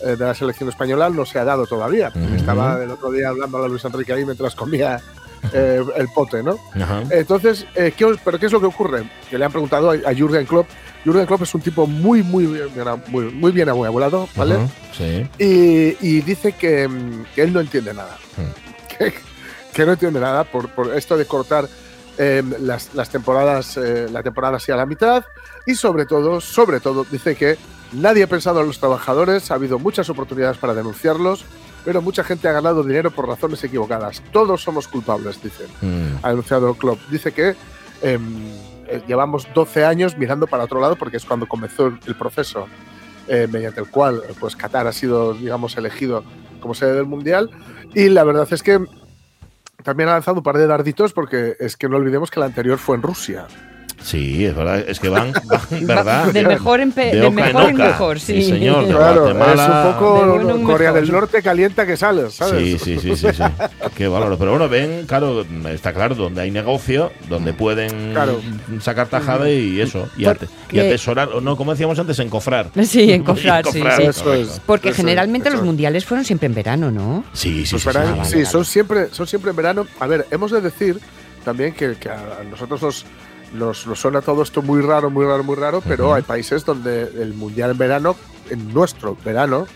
eh, de la selección española no se ha dado todavía. Ujú. Estaba el otro día hablando a Luis Enrique ahí mientras comía eh, el pote, ¿no? Ajá. Entonces, eh, ¿qué ¿pero qué es lo que ocurre? Que le han preguntado a, a Jürgen Klopp. Jürgen Klopp es un tipo muy, muy bien, muy, muy bien abuelado, ¿vale? Sí. y, y dice que, mm, que él no entiende nada. Que, que no entiende nada por, por esto de cortar eh, las, las temporadas, eh, la temporada así a la mitad. Y sobre todo, sobre todo, dice que nadie ha pensado en los trabajadores, ha habido muchas oportunidades para denunciarlos, pero mucha gente ha ganado dinero por razones equivocadas. Todos somos culpables, dicen Mm. ha anunciado Klopp. Dice que em, eh, llevamos 12 años mirando para otro lado porque es cuando comenzó el, proceso eh, mediante el cual pues Qatar ha sido, digamos, elegido como sede del Mundial. Y la verdad es que también ha lanzado un par de darditos porque es que no olvidemos que la anterior fue en Rusia. Sí, es verdad. Es que van, van, ¿verdad? De mejor en, pe- De de oca en mejor, en mejor, sí. Sí, señor, de Claro, Guatemala. es un poco De bueno en Corea mejor. del Norte calienta que sales, ¿sabes? Sí, sí, sí, sí, sí. Qué valor. Pero bueno, ven, claro, está claro, donde hay negocio, donde pueden Claro. sacar tajada y eso, y, ate- y Porque- atesorar, o no, como decíamos antes, encofrar. Sí, encofrar, sí, Encofrar, sí. Eso correcto. es. Porque Eso generalmente los es. mundiales fueron siempre en verano, ¿no? Sí, sí, Pues sí. sí. vale, sí, vale. son siempre, son siempre en verano. A ver, hemos de decir también que, que a nosotros nos, nos, nos suena todo esto muy raro, muy raro, muy raro, pero hay países donde el mundial en verano, en nuestro verano,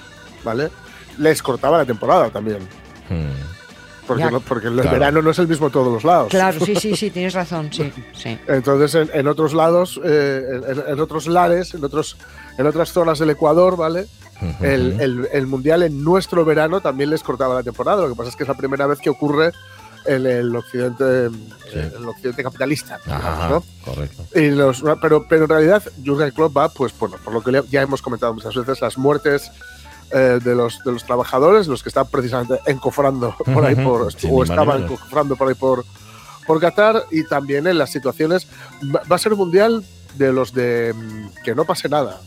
¿vale? Les cortaba la temporada también. Mm. Porque, Ya. no- porque el Claro. verano no es el mismo en todos los lados. Claro, sí, sí, sí, tienes razón, sí, sí. Entonces, en, en otros lados, eh, en, en otros lares, en, otros, en otras zonas del Ecuador, ¿vale? El- el mundial en nuestro verano también les cortaba la temporada. Lo que pasa es que es la primera vez que ocurre en el occidente, Sí. en el occidente capitalista. Ajá, ¿no? correcto. Y los- pero, pero en realidad Jürgen Klopp va, pues bueno, por lo que ya hemos comentado muchas veces, las muertes eh, de, los, de los trabajadores, los que están precisamente encofrando por ahí por, Sí, o estaban encofrando por ahí por, por Qatar y también en las situaciones. Va a ser un mundial de los de mm, que no pase nada.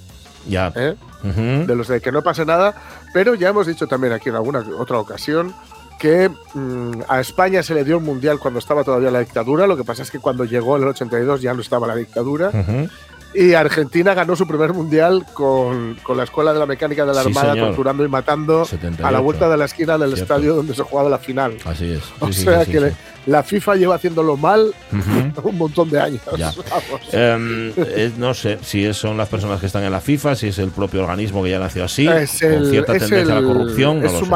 Ya. ¿eh? Ujú. de los de que no pase nada, pero ya hemos dicho también aquí en alguna otra ocasión que mm, a España se le dio un mundial cuando estaba todavía la dictadura, lo que pasa es que cuando llegó en el 82 ya no estaba la dictadura, Ujú. y Argentina ganó su primer mundial con, con la Escuela de la Mecánica de la Sí, Armada señor. torturando y matando 78. a la vuelta de la esquina del Cierto. estadio donde se jugaba la final. Así es. O Sí, sí, sea sí, que sí, la FIFA lleva haciéndolo mal sí. Ujú. un montón de años. Em, eh, no sé si son las personas que están en la FIFA, si es el propio organismo que ya nació así, con cierta tendencia a el- la corrupción. no es lo su sé.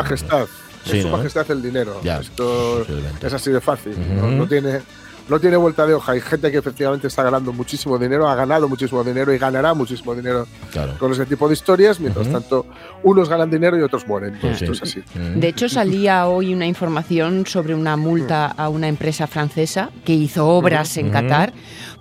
Sí, es su ¿no? majestad el dinero. Ya, Esto es así de fácil. ¿no? Ujú. No tiene, no tiene vuelta de hoja. Hay gente que efectivamente está ganando muchísimo dinero, ha ganado muchísimo dinero y ganará muchísimo dinero Claro. con ese tipo de historias. Mientras Ujú. tanto, unos ganan dinero y otros mueren. Sí, Esto es así. Mm. De hecho, salía hoy una información sobre una multa a una empresa francesa que hizo obras en. Qatar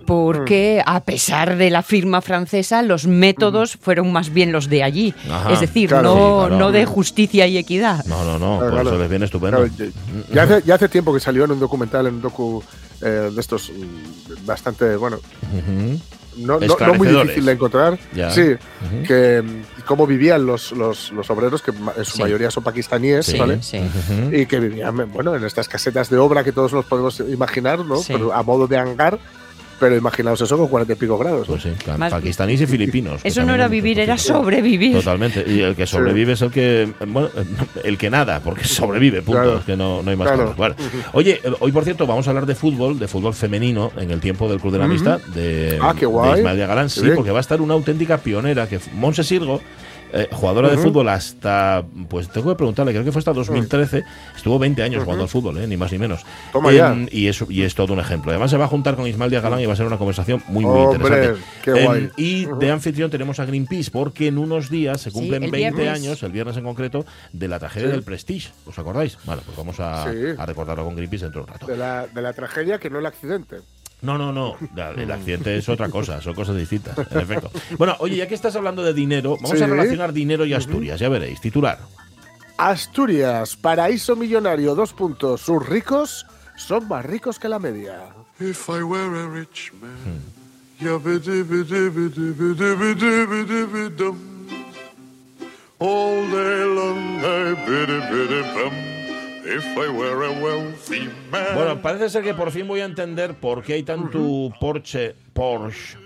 porque, a pesar de la firma francesa, los métodos fueron más bien los de allí. Ajá, es decir, claro. no, Sí, claro. no de justicia y equidad. No, no, no, Claro, por eso les viene estupendo. Claro, ya, ya hace, ya hace tiempo que salió en un documental, en un docu eh, de estos mm, bastante, bueno, Ujú. no, no- no muy difícil de encontrar. Ya. Sí, Ujú. que mm, cómo vivían los, los, los obreros, que en su Sí. mayoría son pakistaníes, Sí, ¿vale? sí. Y que vivían, bueno, en estas casetas de obra que todos nos podemos imaginar, ¿no? Sí. Pero a modo de hangar, pero imaginaos eso con cuarenta y pico grados. Pues sí, pakistaníes y filipinos. Eso no era vivir, era sobrevivir. Totalmente. Y el que sobrevive es el que. Bueno, el que nada, porque sobrevive, punto. Claro. Es que no, no hay más Claro. Bueno, oye, hoy por cierto vamos a hablar de fútbol, de fútbol femenino, en el tiempo del Club de la Amistad, de, Ah, qué guay. de Ismael Galán. Qué Sí, porque va a estar una auténtica pionera, que Monse Sirgo. Eh, jugadora de fútbol hasta, pues tengo que preguntarle, creo que fue hasta 2013, estuvo 20 años jugando al fútbol, eh, ni más ni menos. Toma ya. y, es, y es todo un ejemplo. Además se va a juntar con Ismael Díaz Galán y va a ser una conversación muy, muy Hombre, interesante. y de anfitrión tenemos a Greenpeace, porque en unos días se Sí, cumplen el 20 viernes. años, el viernes en concreto, de la tragedia Sí. del Prestige. ¿Os acordáis? Vale, pues vamos a, Sí. a recordarlo con Greenpeace dentro de un rato. De la, de la tragedia que no el accidente. No, no, no. El accidente es otra cosa, son cosas distintas, en efecto. Bueno, oye, ya que estás hablando de dinero, vamos a relacionar dinero y Asturias, ya veréis. Titular. Asturias, paraíso millonario, dos puntos. Sus ricos son más ricos que la media. If I were a rich man, yabba-dibba-dibba-dibba-dibba-dibba-dibba-dum. all day long I Bueno, parece ser que por fin voy a entender por qué hay tanto Porsche, Porsche,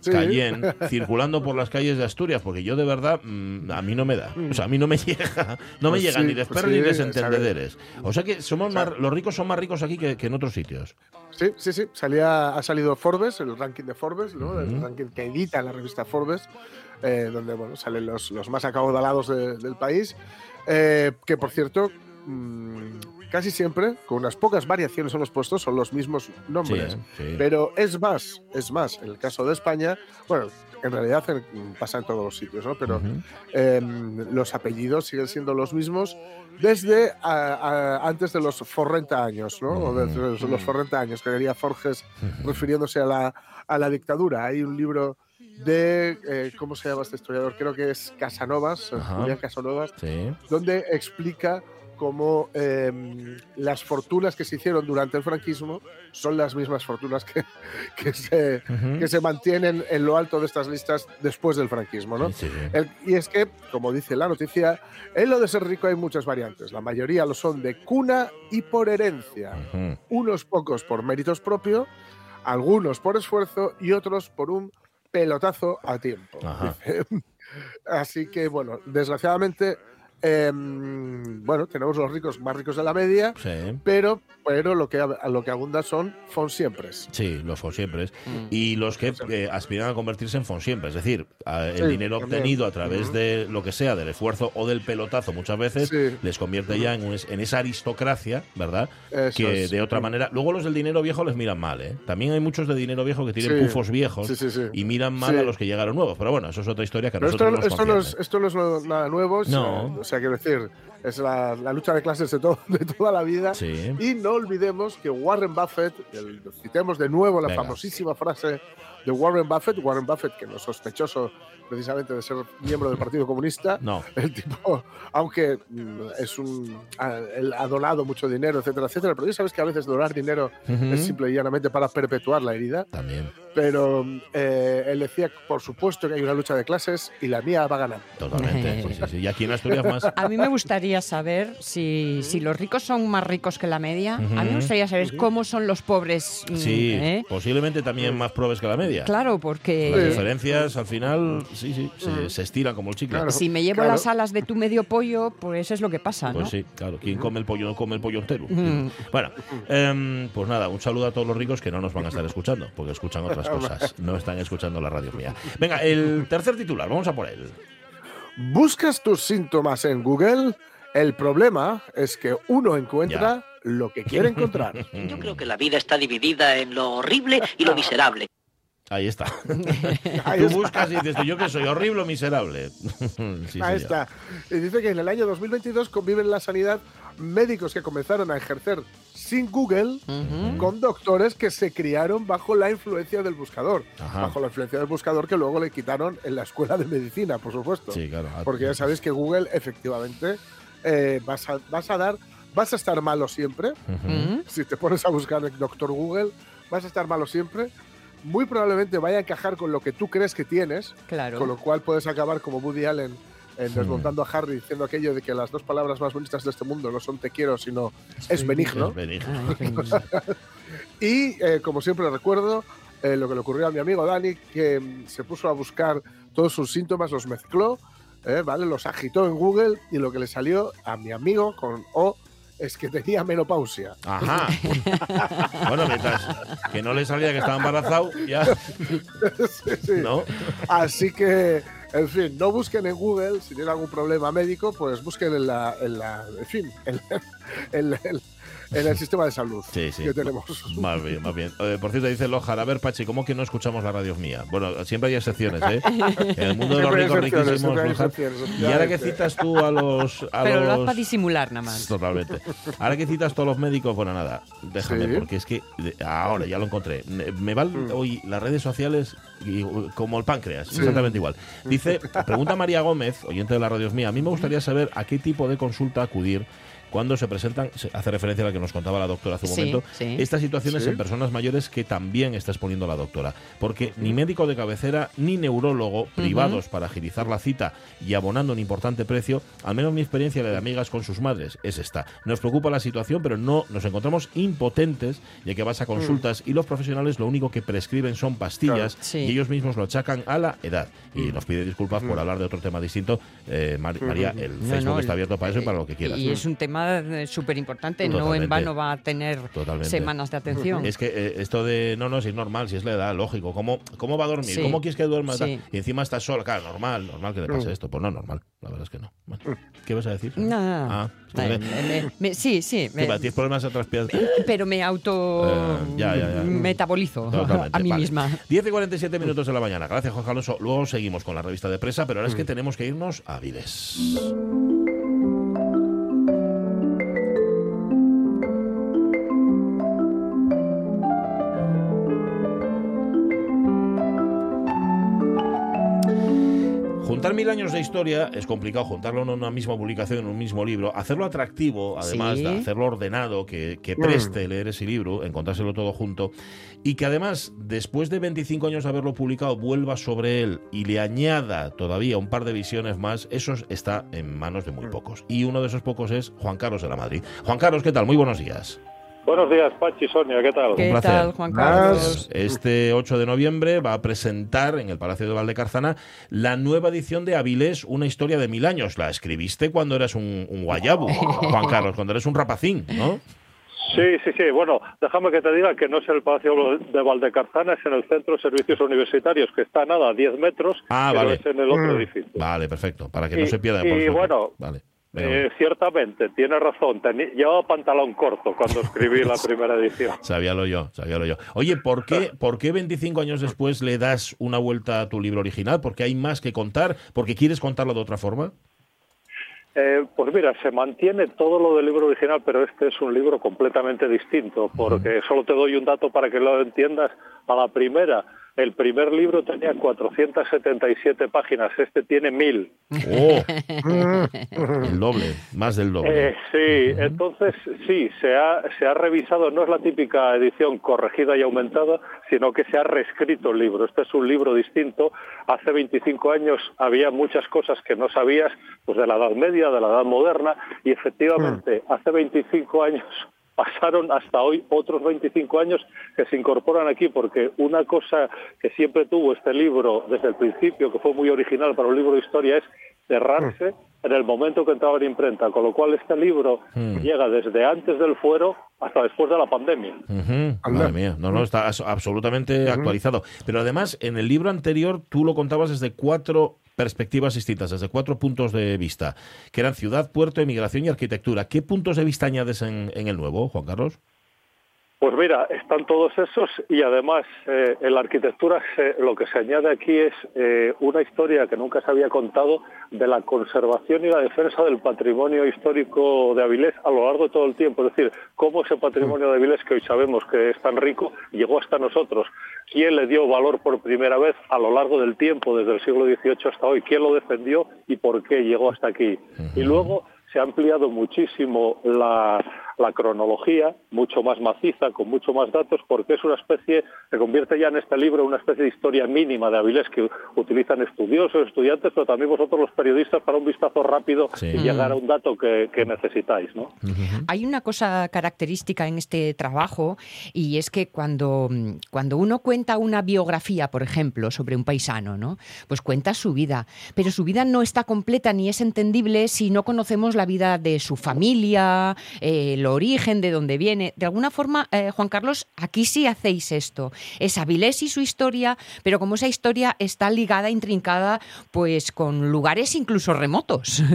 Sí. Cayenne circulando por las calles de Asturias, porque yo de verdad mm, a mí no me da, o sea, a mí no me llega, no me Pues llegan sí, ni de pues perros ni sí, de ¿sabes? entendederes. O sea que somos más, los ricos son más ricos aquí que, que en otros sitios. Sí, sí, sí. Salía, ha salido Forbes, el ranking de Forbes, ¿no? El ranking que edita la revista Forbes, eh, donde bueno, salen los, los más acaudalados de- del país. eh, que por cierto, mm, casi siempre, con unas pocas variaciones en los puestos, son los mismos nombres. Sí, sí. Pero es más, es más, en el caso de España, bueno, en realidad pasa en todos los sitios, ¿no? Pero Ujú. em, los apellidos siguen siendo los mismos desde a- a- antes de los 40 años, ¿no? O desde los, los 40 años, que diría Forges, refiriéndose a la, a la dictadura. Hay un libro de, eh, ¿cómo se llama este historiador? Creo que es Casanovas, eh. Julián Casanovas, Sí. donde explica cómo em, las fortunas que se hicieron durante el franquismo son las mismas fortunas que, que, se, Ujú. que se mantienen en lo alto de estas listas después del franquismo. ¿no? Sí, sí. El- y es que, como dice la noticia, en lo de ser rico hay muchas variantes. La mayoría lo son de cuna y por herencia. Unos pocos por méritos propios, algunos por esfuerzo y otros por un pelotazo a tiempo. Ajá. Así que, bueno, desgraciadamente, em, bueno, tenemos los ricos más ricos de la media, Sí. pero, pero lo, que, lo que abunda son fonsiempres. Sí, los fonsiempres. Mm. Y los que eh, aspiran a convertirse en fonsiempre. Es decir, a- el Sí, dinero también. obtenido a través de lo que sea, del esfuerzo o del pelotazo, muchas veces Sí. les convierte ya en, un- en esa aristocracia, ¿verdad? Eso que es. de otra manera. Luego los del dinero viejo les miran mal, ¿eh? También hay muchos de dinero viejo que tienen Sí. pufos viejos Sí, sí, sí. y miran mal Sí. a los que llegaron nuevos. Pero bueno, eso es otra historia que a esto, nosotros nos esto, no es, esto no es nada nuevo, No. O sea, quiero decir, es la, la lucha de clases de, todo, de toda la vida. Sí. Y no olvidemos que Warren Buffett, el- citemos de nuevo la Venga. famosísima frase de Warren Buffett, Warren Buffett, que no es sospechoso precisamente de ser miembro del Partido Comunista, No. el tipo, aunque mm, es un, ha, él ha donado mucho dinero, etcétera, etcétera, pero ya sabes que a veces donar dinero es simple y llanamente para perpetuar la herida, También, pero eh, él decía, por supuesto que hay una lucha de clases y la mía va a ganar. totalmente. sí, sí, sí. Y aquí en Asturias más. A mí me gustaría saber si, si los ricos son más ricos que la media. A mí me gustaría saber cómo son los pobres. mm, Sí, ¿eh? posiblemente también más probes que la media. Claro, porque Las diferencias al final, sí, sí, se, se estiran como el chicle. Claro. si me llevo Claro. las alas de tu medio pollo, pues es lo que pasa, ¿no? Pues sí, claro. ¿Quién come el pollo no come el pollo entero? Mm. Bueno, em, pues nada, un saludo a todos los ricos que no nos van a estar escuchando, porque escuchan otras cosas. No están escuchando la radio mía. Venga, el tercer titular, vamos a por él. ¿Buscas tus síntomas en Google? El problema es que uno encuentra lo que quiere encontrar. Yo creo que la vida está dividida en lo horrible y lo miserable. Ahí está. Ahí Tú está. buscas y dices, yo que soy horrible o miserable. Sí, Ahí señor. está. Y dice que en el año 2022 conviven en la sanidad médicos que comenzaron a ejercer sin Google Ujú. con doctores que se criaron bajo la influencia del buscador. Ajá. Bajo la influencia del buscador que luego le quitaron en la escuela de medicina, por supuesto. Sí, claro. Porque ya sabéis que Google efectivamente eh, vas, a, vas a dar, vas a estar malo siempre. Ujú. Mm. Si te pones a buscar el doctor Google, vas a estar malo siempre. muy probablemente vaya a encajar con lo que tú crees que tienes, Claro. con lo cual puedes acabar como Woody Allen en desmontando a Harry diciendo aquello de que las dos palabras más bonitas de este mundo no son te quiero, sino es benigno. Es benigno. Lindo. Y eh, como siempre recuerdo eh, lo que le ocurrió a mi amigo Dani, que mm, se puso a buscar todos sus síntomas, los mezcló, eh, ¿vale? Los agitó en Google y lo que le salió a mi amigo con O es que tenía menopausia. Ajá. bueno, mientras que no le salía que estaba embarazado, ya. Sí, sí. ¿No? Así que, en fin, no busquen en Google si tienen algún problema médico, pues busquen en la, en la en fin, en, en el sistema de salud Sí, sí. que tenemos. Más bien, más bien. Eh, por cierto, dice Lojar, a ver, Pachi, ¿cómo que no escuchamos la radio mía? Bueno, siempre hay excepciones, ¿eh? En el mundo de los ricos excepciones, riquísimos, Y ahora que citas tú a los. A Pero lo los... haz para disimular nada más. Totalmente. Ahora que citas todos los médicos, bueno, nada, déjame, Sí. porque es que ahora ya lo encontré. Me van hoy las redes sociales y- como el páncreas, exactamente igual. Dice, pregunta María Gómez, oyente de la radio mía, a mí me gustaría saber a qué tipo de consulta acudir cuando se presentan, se hace referencia a la que nos contaba la doctora hace un Sí, momento, sí. estas situaciones Sí. en personas mayores que también está exponiendo la doctora. Porque ni médico de cabecera ni neurólogo privados para agilizar la cita y abonando un importante precio, al menos mi experiencia la de amigas con sus madres es esta. Nos preocupa la situación, pero no nos encontramos impotentes, ya que vas a consultas y los profesionales lo único que prescriben son pastillas Claro. Sí. y ellos mismos lo achacan a la edad. Y nos pide disculpas por hablar de otro tema distinto. Eh, Mar- María, el No, Facebook no, está abierto para eso y para lo que quieras. Y es un tema súper importante, no en vano va a tener Totalmente. semanas de atención. Es que eh, esto de no, no, si es normal, si es la edad, lógico. ¿Cómo, cómo va a dormir? Sí. ¿Cómo quieres que duerma? Sí. Y encima estás sola. Claro, normal, normal que le pase esto. Pues no, normal. La verdad es que no. Bueno, ¿Qué vas a decir? No, no, no. Ah, Eh, vale. me- me- sí, sí. ¿Qué me- va? ¿Tienes problemas pero me auto Eh, ya, ya, ya. metabolizo Totalmente, a mí vale. misma. 10 y 47 minutos de la mañana. Gracias, Jorge Alonso. Luego seguimos con la revista de presa, pero ahora es que tenemos que irnos a Viles. Juntar mil años de historia es complicado, juntarlo en una misma publicación, en un mismo libro, hacerlo atractivo, además Sí. de hacerlo ordenado, que, que preste leer ese libro, encontrárselo todo junto, y que además, después de 25 años de haberlo publicado, vuelva sobre él y le añada todavía un par de visiones más, eso está en manos de muy pocos. Y uno de esos pocos es Juan Carlos de la Madrid. Juan Carlos, ¿qué tal? Muy buenos días. Buenos días, Pachi, Sonia, ¿qué tal? ¿Qué placer. tal, Juan. Carlos? Este 8 de noviembre va a presentar en el Palacio de Valdecarzana la nueva edición de Avilés, una historia de mil años. La escribiste cuando eras un, un guayabu, Juan Carlos, cuando eres un rapacín, ¿no? Sí, sí, sí. Bueno, déjame que te diga que no es el Palacio de Valdecarzana, es en el Centro de Servicios Universitarios, que está nada a 10 metros, Ah, pero vale. es en el otro edificio. Vale, perfecto, para que no se pierda. y bueno, vale. Eh, ciertamente, tiene razón. Teni- llevaba pantalón corto cuando escribí la primera edición. Sabíalo yo, sabíalo yo. Oye, ¿por qué, ¿por qué 25 años después le das una vuelta a tu libro original? ¿Porque hay más que contar? ¿Porque quieres contarlo de otra forma? Eh, pues mira, se mantiene todo lo del libro original, pero este es un libro completamente distinto, porque solo te doy un dato para que lo entiendas. A la primera, el primer libro tenía 477 páginas, este tiene 1000. ¡Oh! el doble, más del doble. Eh, sí, entonces sí, se ha, se ha revisado, no es la típica edición corregida y aumentada, sino que se ha reescrito el libro. Este es un libro distinto. Hace 25 años había muchas cosas que no sabías, pues de la Edad Media, de la Edad Moderna, y efectivamente hace 25 años pasaron hasta hoy otros 25 años que se incorporan aquí, porque una cosa que siempre tuvo este libro desde el principio, que fue muy original para un libro de historia, es cerrarse en el momento que entraba en imprenta, con lo cual este libro Mm. llega desde antes del fuero hasta después de la pandemia. Ujú, Madre mía, no, no, está absolutamente actualizado. Pero además, en el libro anterior tú lo contabas desde cuatro perspectivas distintas, desde cuatro puntos de vista, que eran ciudad, puerto, emigración y arquitectura. ¿Qué puntos de vista añades en, en el nuevo, Juan Carlos? Pues mira, están todos esos y además eh, en la arquitectura se- lo que se añade aquí es eh, una historia que nunca se había contado de la conservación y la defensa del patrimonio histórico de Avilés a lo largo de todo el tiempo. Es decir, cómo ese patrimonio de Avilés que hoy sabemos que es tan rico llegó hasta nosotros. ¿Quién le dio valor por primera vez a lo largo del tiempo, desde el siglo XVIII hasta hoy? ¿Quién lo defendió y por qué llegó hasta aquí? Y luego se ha ampliado muchísimo la, la cronología mucho más maciza, con mucho más datos, porque es una especie, se convierte ya en este libro una especie de historia mínima de Avilés que utilizan estudiosos, estudiantes, pero también vosotros los periodistas para un vistazo rápido Sí. y llegar a un dato que, que necesitáis, ¿no? Hay una cosa característica en este trabajo y es que cuando, mm, cuando uno cuenta una biografía, por ejemplo, sobre un paisano, ¿no? Pues cuenta su vida, pero su vida no está completa ni es entendible si no conocemos la vida de su familia, eh, origen, de dónde viene. De alguna forma, eh, Juan Carlos, aquí sí hacéis esto. Es Avilés y su historia, pero como esa historia está ligada, intrincada, pues con lugares incluso remotos.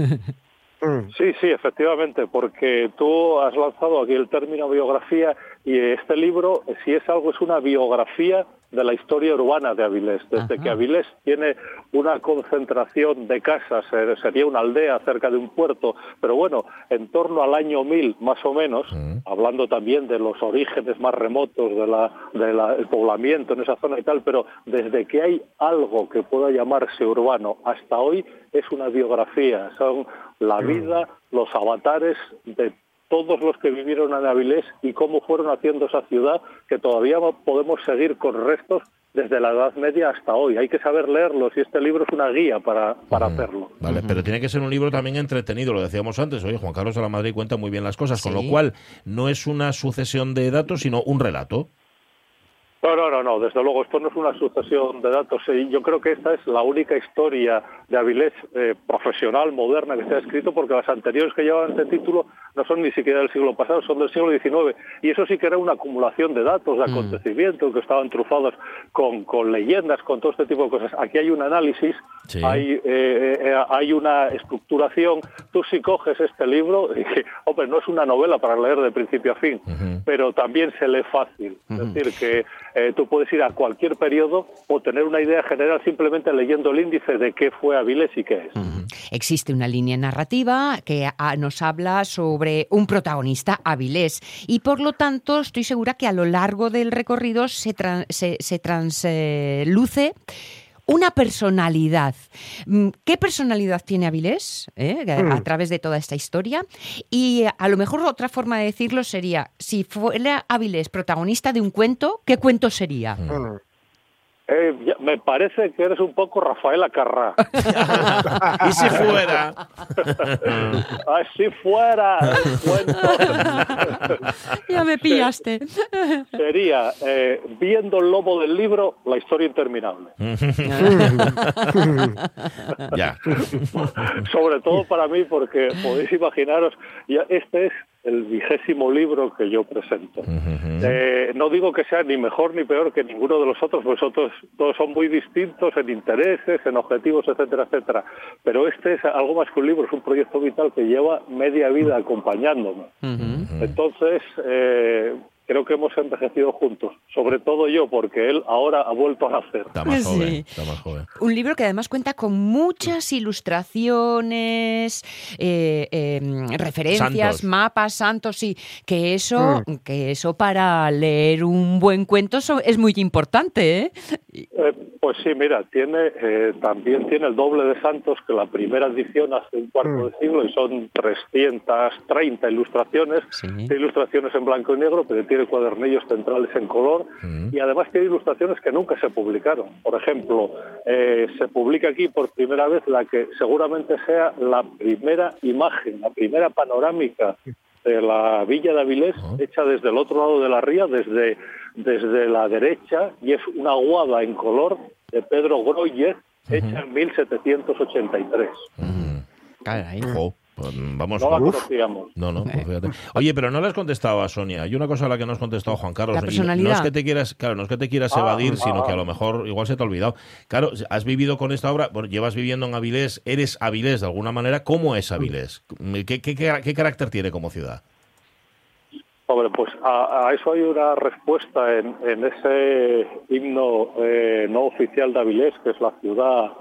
Sí, sí, efectivamente, porque tú has lanzado aquí el término biografía y este libro, si es algo, es una biografía de la historia urbana de Avilés. Desde que Avilés tiene una concentración de casas, eh, sería una aldea cerca de un puerto, pero bueno, en torno al año 1000 más o menos, hablando también de los orígenes más remotos del de la, el poblamiento en esa zona y tal, pero desde que hay algo que pueda llamarse urbano hasta hoy es una biografía, son la vida, los avatares de todos los que vivieron en Avilés y cómo fueron haciendo esa ciudad que todavía podemos seguir con restos desde la Edad Media hasta hoy. Hay que saber leerlos y este libro es una guía para, para hacerlo. Vale, pero tiene que ser un libro también entretenido, lo decíamos antes. Oye, Juan Carlos de la Madrid cuenta muy bien las cosas, con lo cual no es una sucesión de datos, sino un relato. No, no, no, no, desde luego, esto no es una sucesión de datos. Eh, Yo creo que esta es la única historia de Avilés eh, profesional, moderna, que se ha escrito, porque las anteriores que llevaban este título no son ni siquiera del siglo pasado, son del siglo XIX. Y eso sí que era una acumulación de datos, de acontecimientos, que estaban trufados con, con leyendas, con todo este tipo de cosas. Aquí hay un análisis, Sí. hay, eh, eh, hay una estructuración. Tú si coges este libro, y, hombre, no es una novela para leer de principio a fin, pero también se lee fácil. Es decir, que eh, tú puedes ir a cualquier periodo o tener una idea general simplemente leyendo el índice de qué fue Avilés y qué es. Existe una línea narrativa que ah, nos habla sobre un protagonista, Avilés, y por lo tanto estoy segura que a lo largo del recorrido se, tran- se, se transluce una personalidad. Mm, ¿Qué personalidad tiene Avilés eh, a, a través de toda esta historia? Y eh, a lo mejor otra forma de decirlo sería, si fuera Avilés protagonista de un cuento, ¿qué cuento sería? Eh, ya- me parece que eres un poco Rafael Acarrá. y si fuera. Así fuera el cuento. ya me pillaste. Sería, eh, viendo el lobo del libro, la historia interminable. ya. Sobre todo para mí, porque podéis imaginaros, ya este es el vigésimo libro que yo presento. Eh, no digo que sea ni mejor ni peor que ninguno de los otros, pues otros todos son muy distintos en intereses, en objetivos, etcétera, etcétera. Pero este es algo más que un libro, es un proyecto vital que lleva media vida acompañándome. Entonces, eh, creo que hemos envejecido juntos, sobre todo yo, porque él ahora ha vuelto a nacer. Está más Sí. joven. Está más joven. Un libro que además cuenta con muchas ilustraciones, eh, eh, referencias, Santos. mapas, santos, sí. Que eso, que eso para leer un buen cuento es muy importante, ¿eh? Eh, pues sí, mira, tiene eh, también tiene el doble de santos que la primera edición hace un cuarto de siglo y son 330 ilustraciones, Sí. Tiene ilustraciones en blanco y negro, pero tiene cuadernillos centrales en color y además tiene ilustraciones que nunca se publicaron. Por ejemplo, eh, se publica aquí por primera vez la que seguramente sea la primera imagen, la primera panorámica de la Villa de Avilés, hecha desde el otro lado de la ría, desde, desde la derecha, y es una guada en color de Pedro Groyer, hecha en 1783. Caray. Jo, pues, vamos. No la Uf. conocíamos. No, no, pues fíjate. Oye, pero no le has contestado a Sonia. Hay una cosa a la que no has contestado, Juan Carlos. La y no- personalidad. es que te quieras, claro, no es que te quieras Ah, evadir, sino ah. que a lo mejor igual se te ha olvidado. Claro, has vivido con esta obra, bueno, llevas viviendo en Avilés, eres Avilés de alguna manera. ¿Cómo es Avilés? ¿Qué, qué, qué- qué carácter tiene como ciudad? Hombre, pues a, a eso hay una respuesta en, en ese himno eh, no oficial de Avilés, que es la ciudad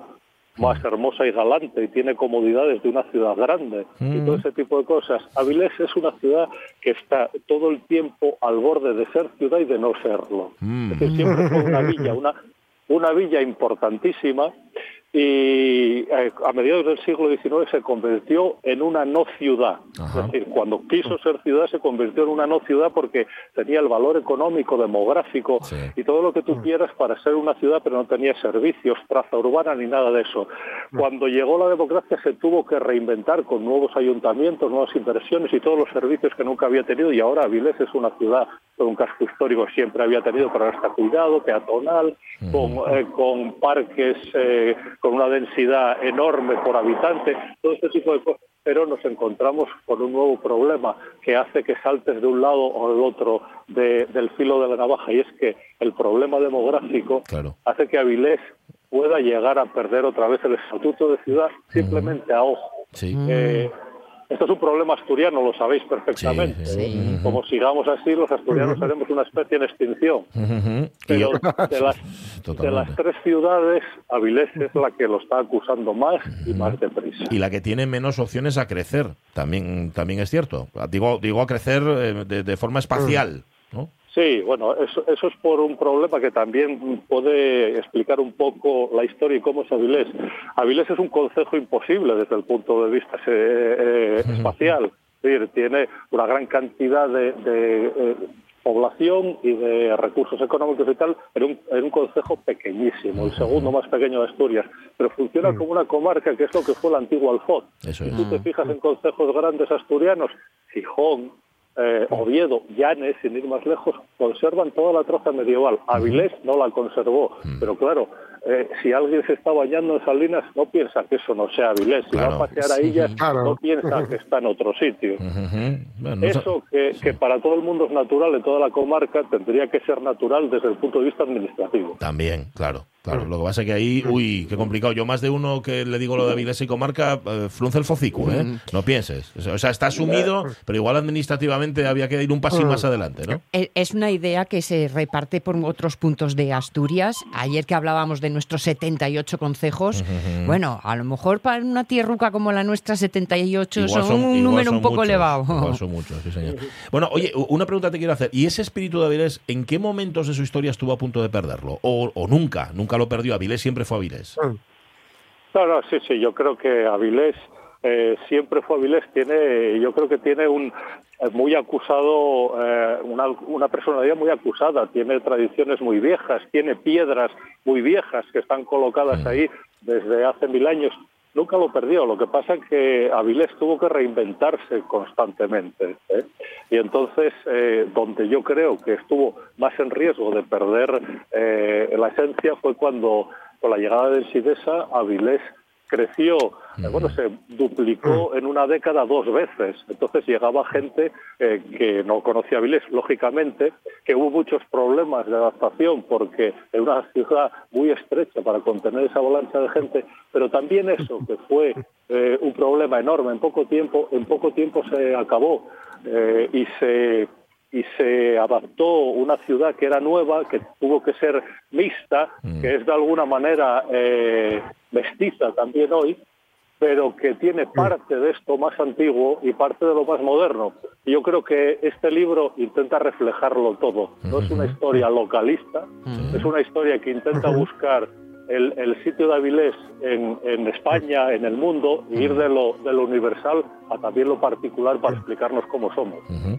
más hermosa y galante y tiene comodidades de una ciudad grande y todo ese tipo de cosas. Avilés es una ciudad que está todo el tiempo al borde de ser ciudad y de no serlo. Mm. Es decir, siempre fue una villa, una, una villa importantísima y eh, a mediados del siglo XIX se convirtió en una no ciudad. Ajá. Es decir, cuando quiso ser ciudad se convirtió en una no ciudad porque tenía el valor económico, demográfico Sí. y todo lo que tú quieras para ser una ciudad, pero no tenía servicios, traza urbana ni nada de eso. Cuando llegó la democracia se tuvo que reinventar con nuevos ayuntamientos, nuevas inversiones y todos los servicios que nunca había tenido y ahora Avilés es una ciudad con un casco histórico que siempre había tenido, pero ahora está cuidado, peatonal, con, eh, con parques eh, con una densidad enorme por habitante, todo este tipo de cosas. Pero nos encontramos con un nuevo problema que hace que saltes de un lado o del otro de- del filo de la navaja y es que el problema demográfico Claro. hace que Avilés pueda llegar a perder otra vez el estatuto de ciudad simplemente a ojo. Sí. Eh, esto es un problema asturiano, lo sabéis perfectamente. Sí, sí. Eh, Como sigamos así, los asturianos seremos una especie en extinción. Pero de las, de Totalmente. las tres ciudades, Avilés es la que lo está acusando más y más deprisa. y la que tiene menos opciones a crecer, también, también es cierto. Digo, digo a crecer eh, de, de forma espacial, ¿no? Sí, bueno, eso, eso es por un problema que también puede explicar un poco la historia y cómo es Avilés. Avilés es un concejo imposible desde el punto de vista eh, eh, espacial. Es decir, tiene una gran cantidad de, de, eh, población y de recursos económicos y tal en un, en un concejo pequeñísimo, el segundo más pequeño de Asturias, pero funciona como una comarca que es lo que fue el antiguo Alfoz. Si tú te fijas en concejos grandes asturianos, Gijón, eh, Oviedo, Llanes, sin ir más lejos, conservan toda la traza medieval. Avilés no la conservó, pero claro, eh, si alguien se está bañando en Salinas, no piensa que eso no sea Avilés. Si Claro. va a pasear a Illas, Claro. no piensa que está en otro sitio. Bueno, Eso que, que para todo el mundo es natural en toda la comarca, tendría que ser natural desde el punto de vista administrativo. También, claro. Claro, lo que pasa es que ahí, uy, qué complicado. Yo más de uno que le digo lo de Avilés y comarca, eh, frunce el focico, ¿eh? No pienses. O sea, está asumido, pero igual administrativamente había que ir un pasín más adelante, ¿no? E- Es una idea que se reparte por otros puntos de Asturias. Ayer que hablábamos de nuestros 78 concejos, bueno, a lo mejor para una tierruca como la nuestra, 78 Igual son, un número son un poco muchos, elevado. Igual son muchos, sí, señor. Bueno, oye, una pregunta te quiero hacer. ¿Y ese espíritu de Avilés, en qué momentos de su historia estuvo a punto de perderlo? ¿O, o nunca? Nunca lo perdió. Avilés siempre fue Avilés. No, no, sí, sí, yo creo que Avilés eh, siempre fue Avilés, tiene, yo creo que tiene un eh, muy acusado, eh, una, una personalidad muy acusada, tiene tradiciones muy viejas, tiene piedras muy viejas que están colocadas ahí desde hace mil años. Nunca lo perdió, lo que pasa es que Avilés tuvo que reinventarse constantemente. ¿eh? Y entonces, eh, donde yo creo que estuvo más en riesgo de perder eh, la esencia fue cuando, con la llegada de Sidesa, Avilés creció, bueno, se duplicó en una década dos veces. Entonces llegaba gente eh, que no conocía Avilés, lógicamente, que hubo muchos problemas de adaptación porque es una ciudad muy estrecha para contener esa avalancha de gente, pero también eso, que fue eh, un problema enorme. En poco tiempo, en poco tiempo se acabó eh, y se y se adaptó una ciudad que era nueva, que tuvo que ser mixta, que es de alguna manera eh, mestiza también hoy, pero que tiene parte de esto más antiguo y parte de lo más moderno. Yo creo que este libro intenta reflejarlo todo. No es una historia localista, es una historia que intenta buscar el, el sitio de Avilés en, en España, en el mundo, y ir de lo, de lo universal a también lo particular para explicarnos cómo somos. Ujú.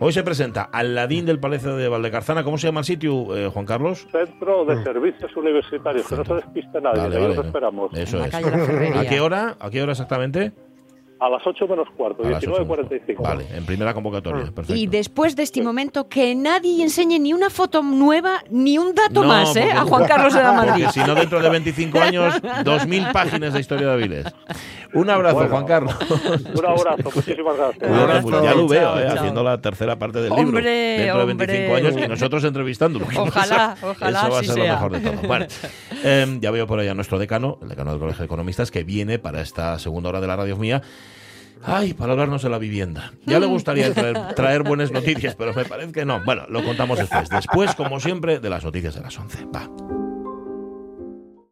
Hoy se presenta al ladín del Palacio de Valdecarzana. ¿Cómo se llama el sitio, eh, Juan Carlos? Centro de Servicios Universitarios, que no se despiste nadie, Vale, vale. los esperamos. Eso es. ¿A qué hora? ¿A qué hora exactamente? A las 8 menos cuarto, A las ocho. 19.45. Vale, en primera convocatoria. Perfecto. Y después de este momento, que nadie enseñe ni una foto nueva ni un dato No, más ¿eh? porque- a Juan Carlos de la Madrid. Porque si no, dentro de 25 años, 2.000 páginas de historia de Avilés. Un abrazo, Bueno. Juan Carlos. Un abrazo, muchísimas gracias. Cuídate abrazo. Ya lo veo, Chao, eh, chao. haciendo la tercera parte del Hombre, libro. Dentro de 25 hombre. años y nosotros entrevistándolo. Ojalá, Eso- ojalá Eso va a ser sea. lo mejor de todo. Bueno, eh, ya veo por allá nuestro decano, el decano del Colegio de Economistas, que viene para esta segunda hora de la radio mía. Ay, para hablarnos de la vivienda. Ya le gustaría traer, traer buenas noticias, pero me parece que no. Bueno, lo contamos después. Después, como siempre, de las noticias de las 11. Va.